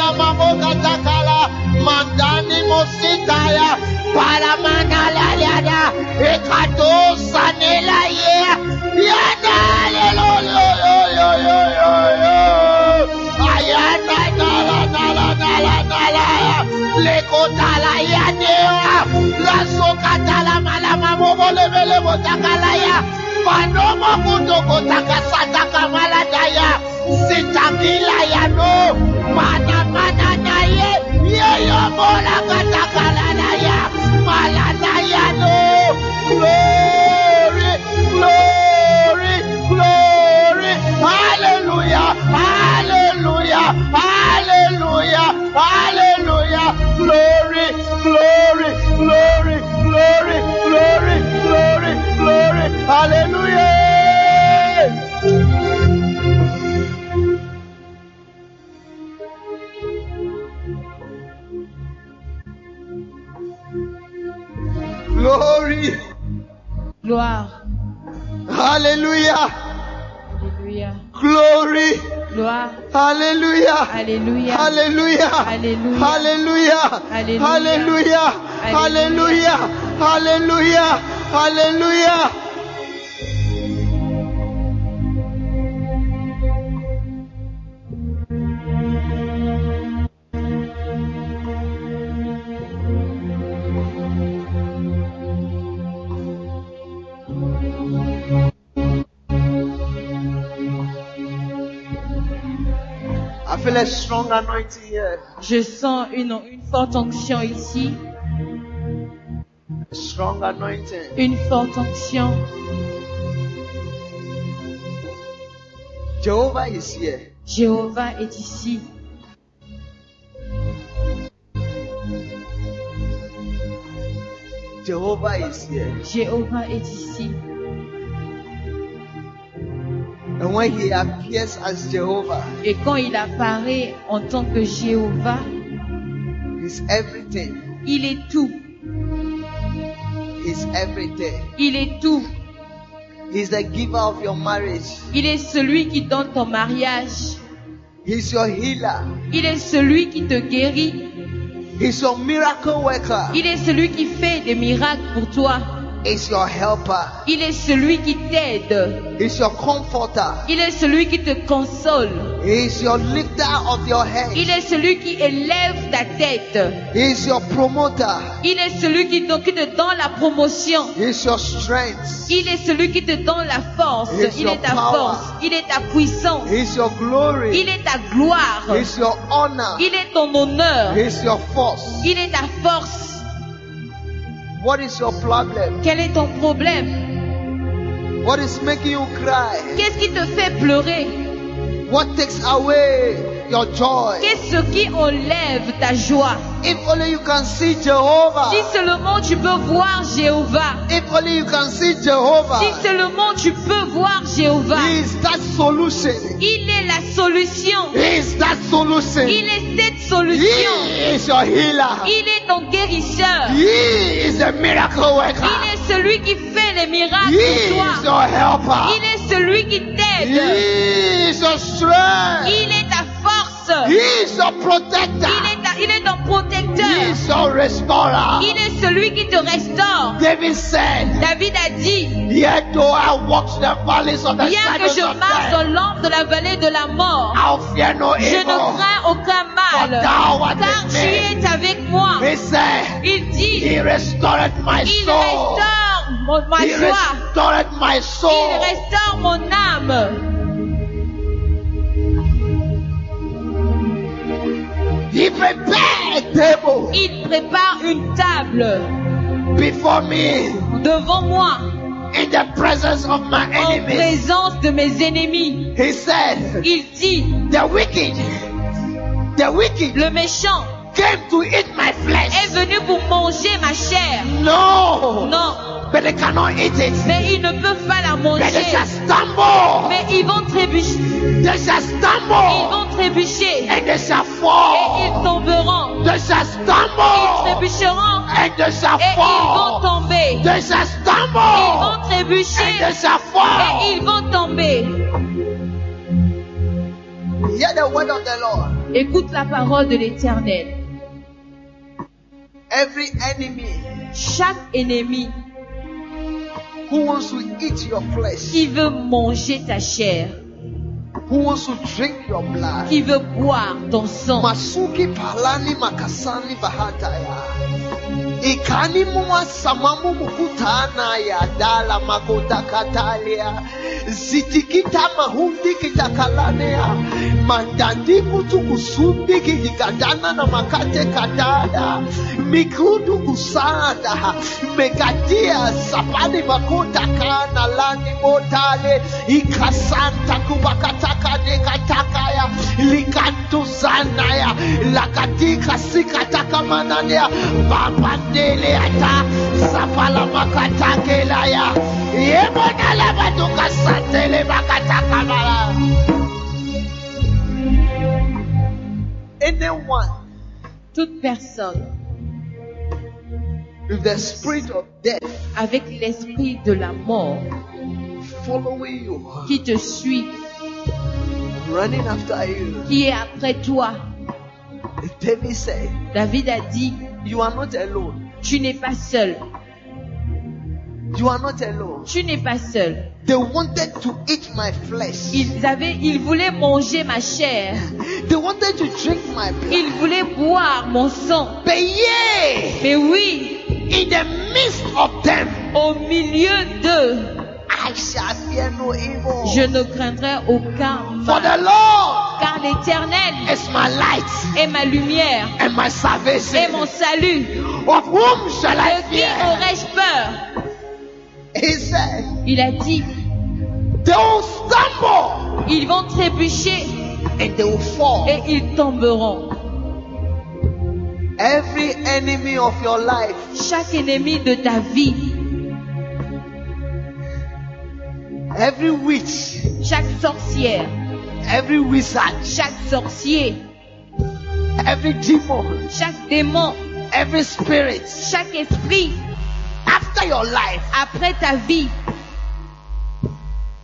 mana mamoka takala mandani mositaya para mana ekato sanela ye yana lelo yo yo yo yo yo ayana nala nala nala nala lekota la la la mala botakala ya sitakila mana na ye. Yeyo mola katakala na ya. Malada ya no. Glory, glory, glory. Hallelujah, hallelujah, hallelujah, hallelujah. Glory, glory, Gloire, hallelujah, Alléluia, glory, gloire, hallelujah. Alléluia, Hallelujah. Alléluia. Hallelujah. Alléluia. Hallelujah. Hallelujah. Hallelujah. A strong anointing here. Je sens une, une forte onction ici, A strong anointing. une forte onction. Jehovah is here. Jéhovah est ici. Jehovah is here. Jéhovah est ici. And when he appears as Jehovah, Et quand il apparaît en tant que Jéhovah, he's everything. il est tout. He's everything. Il est tout. He's the giver of your marriage. Il est celui qui donne ton mariage. He's your healer. Il est celui qui te guérit. He's your miracle worker. Il est celui qui fait des miracles pour toi. Is your helper. Il est celui qui t'aide. He's your comforter. Il est celui qui te console. He's your lifter of your head. Il est celui qui élève ta tête. He's your promoter. Il est celui qui te, qui te donne la promotion. He's your strength. Il est celui qui te donne la force. Il your est ta power. force. Il est ta puissance. He's your glory. Il est ta gloire. He's your honor. Il est ton honneur. He's your force. Il est ta force. What is your problem? Quel est ton problème? What is making you cry? Qu'est-ce qui te fait pleurer? What takes away your joy? Qu'est-ce qui enlève ta joie? If only you can see Jehovah. Si seulement tu peux voir Jéhovah. If only you can see Jehovah. Si seulement tu peux voir Jéhovah. He is that solution. Il est la solution. He is that solution. Il est cette solution. He is your healer. Il est ton guérisseur. He is a miracle worker. Il est celui qui fait les miracles He pour is toi. your helper. Il est celui qui t'aide. He is your strength. Il est ta force. He is your Il protector. est, il est ton protecteur. He is your restorer. Il est celui qui te restaure. David said, David a dit, Yet though I walk through the valleys of the bien que je marche dans l'ombre de la vallée de la mort, I'll fear no je ne crains aucun mal, car tu es avec moi. He said, Il dit, He restored my il soul. restaure mon- ma He joie, restored my il restaure mon âme. He prepared a table Il prépare une table before me devant moi in the presence of my en enemies. présence de mes ennemis. He said, Il dit, The wicked, the wicked le méchant came to eat my est flesh. venu pour manger ma chair. No, Non, but they cannot eat it. mais ils ne peuvent pas la But they manger. shall stumble. Mais ils vont trébucher. They shall Ils stumble vont trébucher. and they shall Et ils fall. tomberont. They shall Ils stumble trébucheront. and they shall Et ils vont fall. tomber. They shall Ils stumble vont trébucher. and they shall Et fall. ils vont tomber. Hear the word of the Lord. Écoute la parole de l'Éternel. Every enemy Chaque ennemi who wants to eat your flesh, qui veut manger ta chair, who wants to drink your blood, qui veut boire ton sang, Masuki palani makasani bahataya. ikanimwasamamu mukutana ya dala makotakatalia zitikita mahundi kitakalanea mandandi kutu kusundi kilikandana na makate katada mikundu kusada mekatia sapani makotakana lani motale. Ikasanta kubakatakanekatakaya likantuzanaya lakatika sikatakamananea baba Sapala makatakelaya. Anyone toute personne with the spirit of death avec l'esprit de la mort following you, qui te suit, running after you, qui est après toi, David said, David a dit, You are not alone. tu n'es pas seul, You are not alone. tu n'es pas seul. They wanted to eat my flesh. Ils avaient, ils voulaient manger ma chair, They wanted to drink my blood. ils voulaient boire mon sang. But yeah, Mais oui, in the midst of them, au milieu d'eux, I shall fear no evil. je ne craindrai aucun For the mal. Car l'Éternel is my light est ma lumière and my et mon salut. Of whom shall I De qui fear? aurais-je peur? He said, Il a dit, They will stumble ils vont trébucher and they will fall. et ils tomberont. Every enemy of your life, Chaque ennemi de ta vie, every witch, chaque sorcière, every wizard, chaque sorcier, every demon, chaque démon, every spirit. Chaque esprit. After your life après ta vie.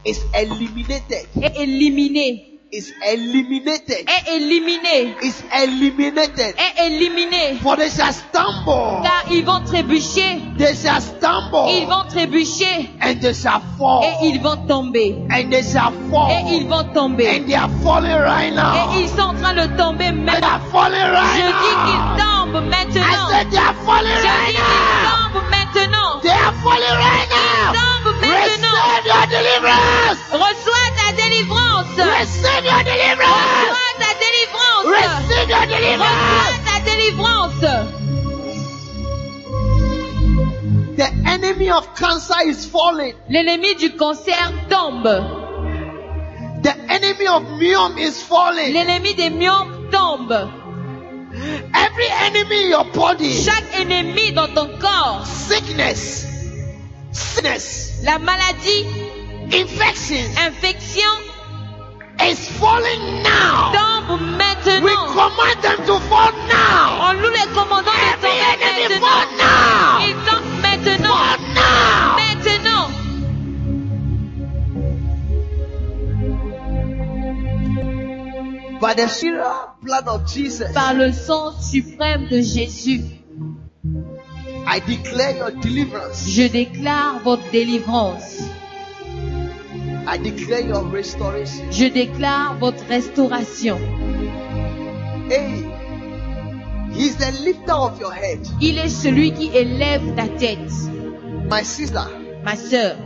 is eliminated. est éliminé, Is eliminated. est éliminé, Is eliminated. est éliminé. For they shall stumble. Car ils vont trébucher, They shall ils stumble. Ils vont trébucher And they shall fall. et ils vont tomber. And they shall fall. Et ils vont tomber. And they are falling right now. Et ils sont en train de tomber They maintenant. are falling right Je now. dis qu'ils tombent I maintenant. said they are falling Je right dis now. qu'ils tombent maintenant. They are falling right now. tombent maintenant. Receive your deliverance. Reçois ta délivrance. Receive your deliverance. Reçois ta délivrance. Reçois deliverance. ta délivrance. The enemy of cancer is falling. L'ennemi du cancer tombe. The enemy of myom is falling. L'ennemi des myomes tombe. Every enemy in your body, Chaque ennemi dans ton corps, sickness, sickness, la maladie, infection infection, is falling now. tombe We maintenant. command them to fall now. En nous les commandons de tomber fall maintenant. now. Ils tombent maintenant. Fall now. Maintenant. By the sheer blood of Jesus, Par le sang suprême de Jésus, I declare your deliverance. je déclare votre délivrance. I declare your restoration. Je déclare votre restauration. Hey, He's the lifter of your head. Il est celui qui élève ta tête. My sister, Ma sœur,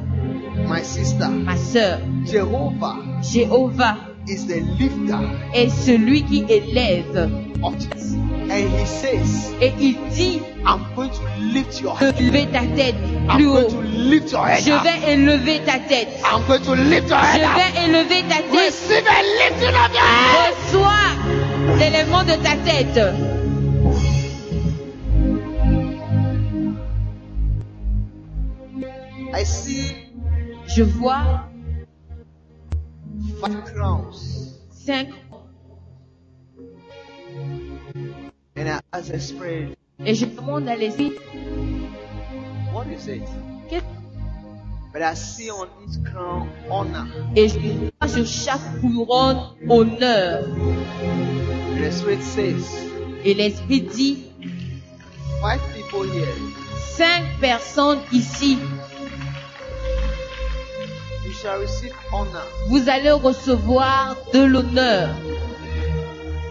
my sister, ma sœur, Jehovah Jéhovah is the lifter est celui qui élève. of this. And He says, Et il dit I'm going to lift your head. lever ta tête I'm plus going haut. to lift your head. Je vais élever ta tête. I'm going to lift your Je head. up. vais élever ta tête. Receive a lifting of your head. Reçois l'élèvement de ta tête. I see Je vois five crowns. cinq And I ask the Spirit, et je demande à l'esprit what is it? But I see on each crown honor. et je vois sur chaque couronne honneur. The Spirit says, Et l'esprit dit five people here. cinq personnes ici, shall receive honor. vous allez recevoir de l'honneur,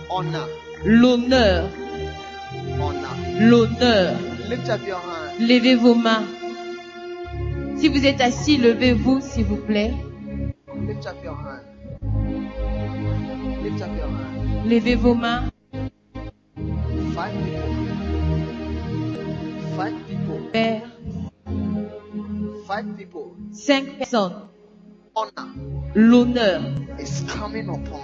Honor. l'honneur, Honor. l'honneur. Lift up your hand. Levez vos mains. Si vous êtes assis, levez-vous, s'il vous plaît. Lift up your hand. Lift up your hand. Levez vos mains. Five people. Five people. Père, Five people. cinq personnes. L'honneur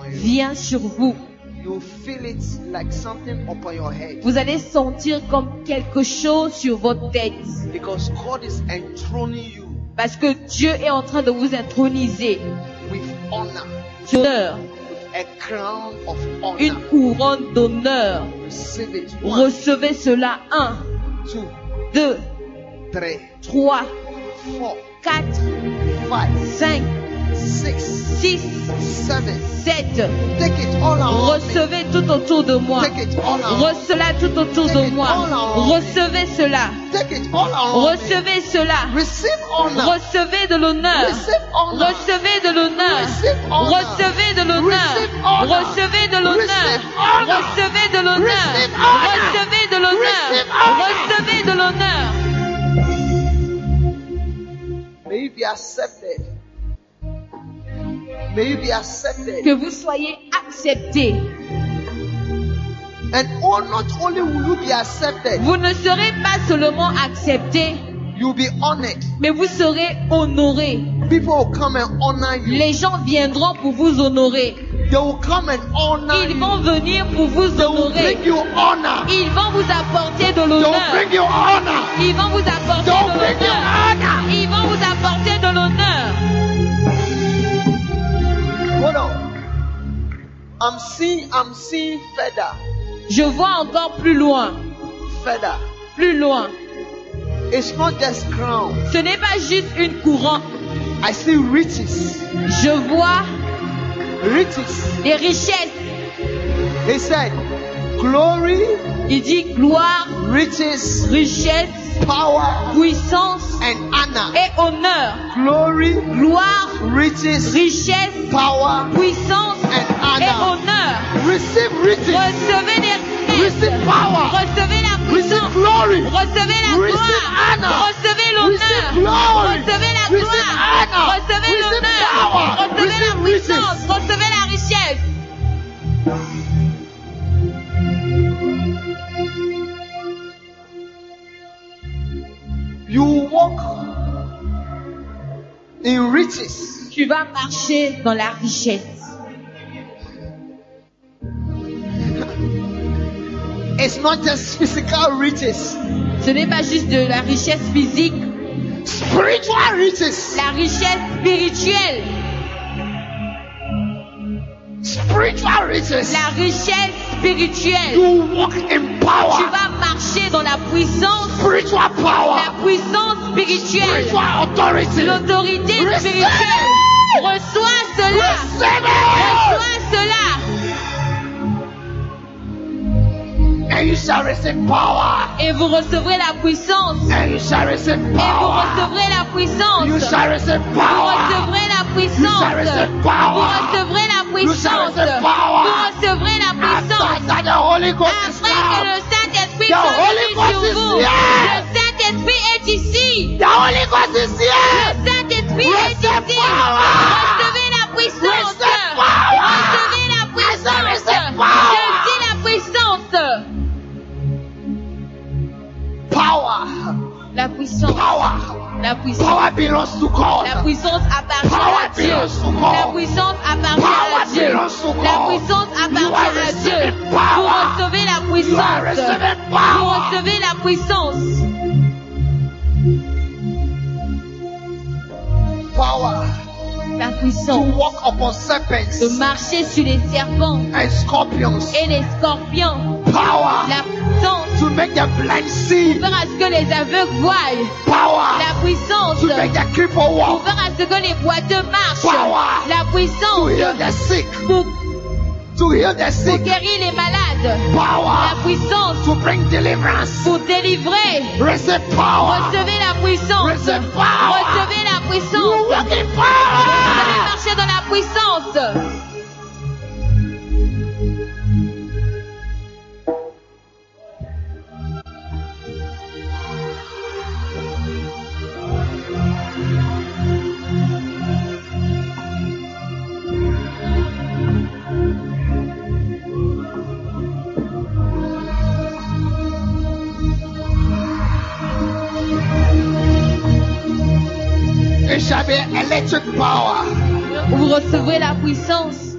vient sur vous. You feel it like something upon your head. Vous allez sentir comme quelque chose sur votre tête. Because God is enthroning you Parce que Dieu est en train de vous introniser. with honor. D'honneur. A crown of honor. Une couronne d'honneur. Receive it. One, Recevez cela. Un, two, deux, trois, four, quatre, five, cinq, six, six, seven. sept. Take it all around me. Recevez tout autour de moi. Recevez tout autour de moi. Recevez cela. Recevez cela. Recevez de l'honneur. Recevez de l'honneur. Recevez de l'honneur. Recevez de l'honneur. Recevez de l'honneur. Recevez de l'honneur. Recevez de l'honneur. May you be accepted. May you be accepted. Que vous soyez acceptés. And oh, not only will you be accepted, Vous ne serez pas seulement acceptés, you'll be honored. mais vous serez honorés. People will come and honor you. Les gens viendront pour vous honorer. They will come and honor Ils you. vont venir pour vous They will honorer. bring you honor. Ils vont vous apporter de They will l'honneur. bring you honor. Ils vont vous apporter de l'honneur. honor. Ils vont vous apporter de l'honneur. Hold on. I'm seeing, I'm seeing further, Je vois encore plus loin, further. plus loin. It's not just crown. Ce n'est pas juste une couronne. I see riches, Je vois riches. des richesses. He said, glory, Il dit gloire, riches, richesse, power, puissance and honor. et honneur. Glory, Gloire, riches, richesse, power, puissance and et honor. honneur. Receive riches, Recevez les richesses. Receive power. Recevez la puissance. glory, Recevez la Receive gloire. honor. Recevez l'honneur. Recevez la receive gloire. honor, Recevez l'honneur. Recevez la puissance. riches. Recevez la richesse. In riches. Tu vas marcher dans la richesse. It's not just physical riches, Ce n'est pas juste de la richesse physique, spiritual riches. la richesse spirituelle, Spiritual riches. la richesse spirituelle. You walk in Tu vas marcher dans la puissance, spiritual la puissance spirituelle, spiritual authority. l'autorité spirituelle. it. Reçois cela. Reçois cela. And you shall receive power. Et vous recevrez la puissance. And you shall receive Et vous recevrez la puissance. You shall receive Vous recevrez la You puissance. shall receive Vous recevrez la puissance. receive power. Vous recevrez la puissance. After that, the Holy Ghost is Après que le Saint-Esprit soit sur vous, le Saint-Esprit est ici. The Holy Ghost is here. Le Saint-Esprit est ici. Recevez la puissance. Recevez la puissance. La puissance. Power. La puissance. Power belongs to God. La puissance appartient Power à Dieu. belongs to God. La puissance appartient Power à Dieu. belongs to God. La puissance appartient à Dieu. receiving Vous power. recevez la puissance. receiving Vous power. recevez la puissance. Power. La To puissance walk upon serpents de marcher sur les serpents and scorpions. et les scorpions. Power. La puissance To make the blind see. pour faire à ce que les aveugles voient. Power. La puissance To make pour the cripple walk. faire à ce que les boiteux marchent. Power. La To puissance heal the sick. pour, To heal the pour sick. guérir les malades. La Power. puissance To bring deliverance. pour délivrer. Receive power. Recevez la puissance. Receive power. Recevez la You puissance. walk in Vous allez power. marcher dans la puissance. Electric power. Vous recevrez la puissance.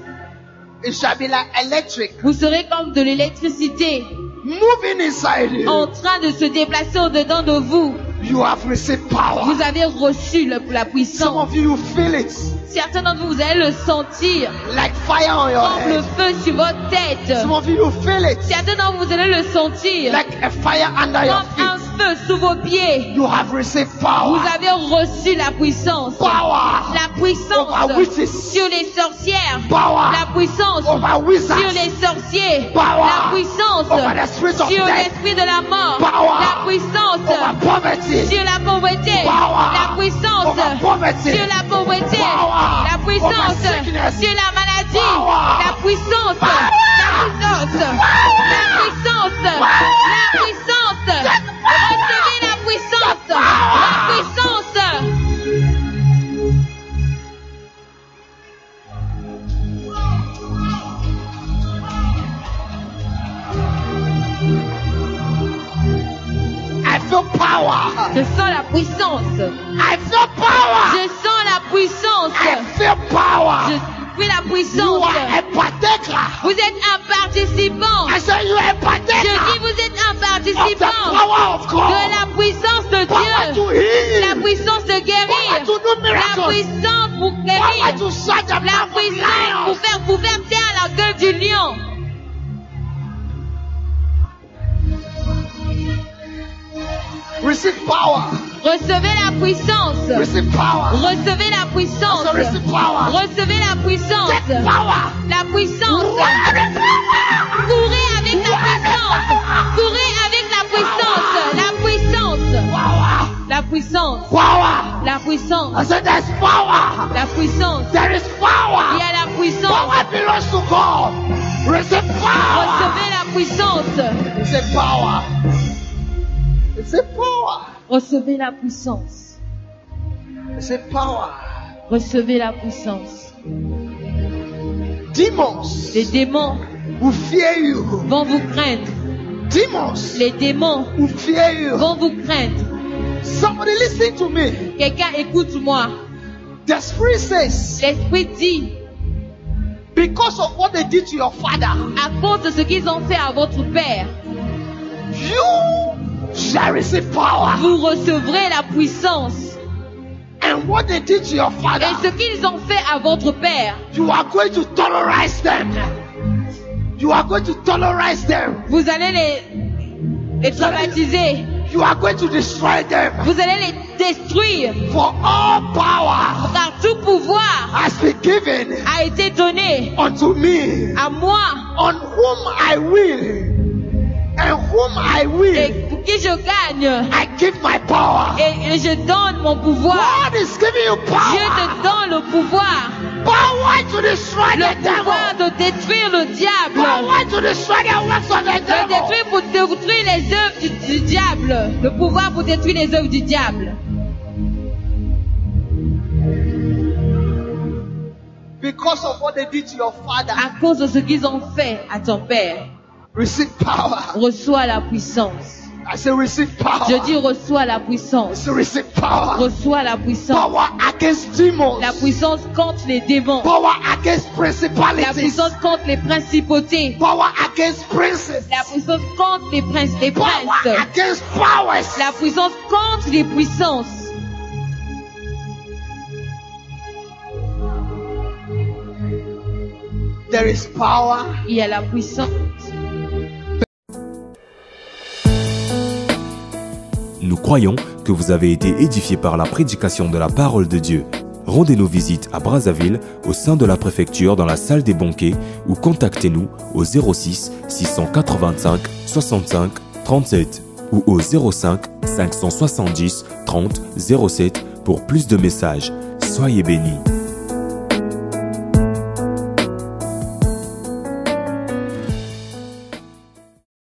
It shall be like electric. Vous serez comme de l'électricité Moving inside you. en train de se déplacer au-dedans de vous. You have received power. Vous avez reçu le- la Some puissance. of you, feel it. Certains d'entre vous, vous allez le sentir Like fire on your comme le head. feu sur votre tête. Some of you, feel it. Certains d'entre vous, vous allez le sentir Like a fire under your comme un feet. Feu sous vos pieds. You have received Vous power. avez reçu la puissance. Power. La puissance Over witches. sur les sorcières. Power. La puissance Over wizards. sur les sorciers. Power. La puissance Over the spirit of sur l'esprit de la mort. Power. La puissance Over poverty. sur la pauvreté. Power. La puissance Over poverty. sur la pauvreté. Power. La puissance Over sickness. sur la maladie. Power. La puissance. Power. La puissance. La puissance. La puissance. La puissance. Let's give it up with something. Let's be Recevez la puissance. Recevez la puissance. Demons Les démons will fear you. vont vous craindre. Demons Les démons will fear you. vont vous craindre. Somebody listen to me. Quelqu'un écoute-moi. The spirit says, L'esprit dit, because of what they did to your father, à cause de ce qu'ils ont fait à votre père, you. Vous recevrez la puissance. And what they did to your Et father, ce qu'ils ont fait à votre père, you are going to tolerize them. You are going to tolerize them. vous allez les, les traumatiser. You are going to destroy them. Vous allez les détruire. For all power Car tout pouvoir has been given a été donné unto me, à moi. on whom I will, and whom I will, Et pour qui je gagne. I give my power. Et, et je donne mon pouvoir. God is giving you Dieu te donne le pouvoir. Power to destroy Le the pouvoir devil. de détruire le diable. Power to destroy the works of the De détruire pour détruire les œuvres du, du diable. Le pouvoir pour détruire les œuvres du diable. Because of what they did to your father, À cause de ce qu'ils ont fait à ton père. Receive power. Reçois la puissance. I say receive power. Je dis reçois la puissance. Say receive power. Reçois la puissance. Power against demons. La puissance contre les démons. Power against La principalities. puissance contre les principautés. Power against princes. La puissance contre les princes, les Power princes. against powers. La puissance contre les puissances. There is power. Il y a la puissance. Nous croyons que vous avez été édifiés par la prédication de la parole de Dieu. Rendez-nous visite à Brazzaville, au sein de la préfecture, dans la salle des banquets, ou contactez-nous au 06 685 65 37 ou au 05 570 30 07 pour plus de messages. Soyez bénis.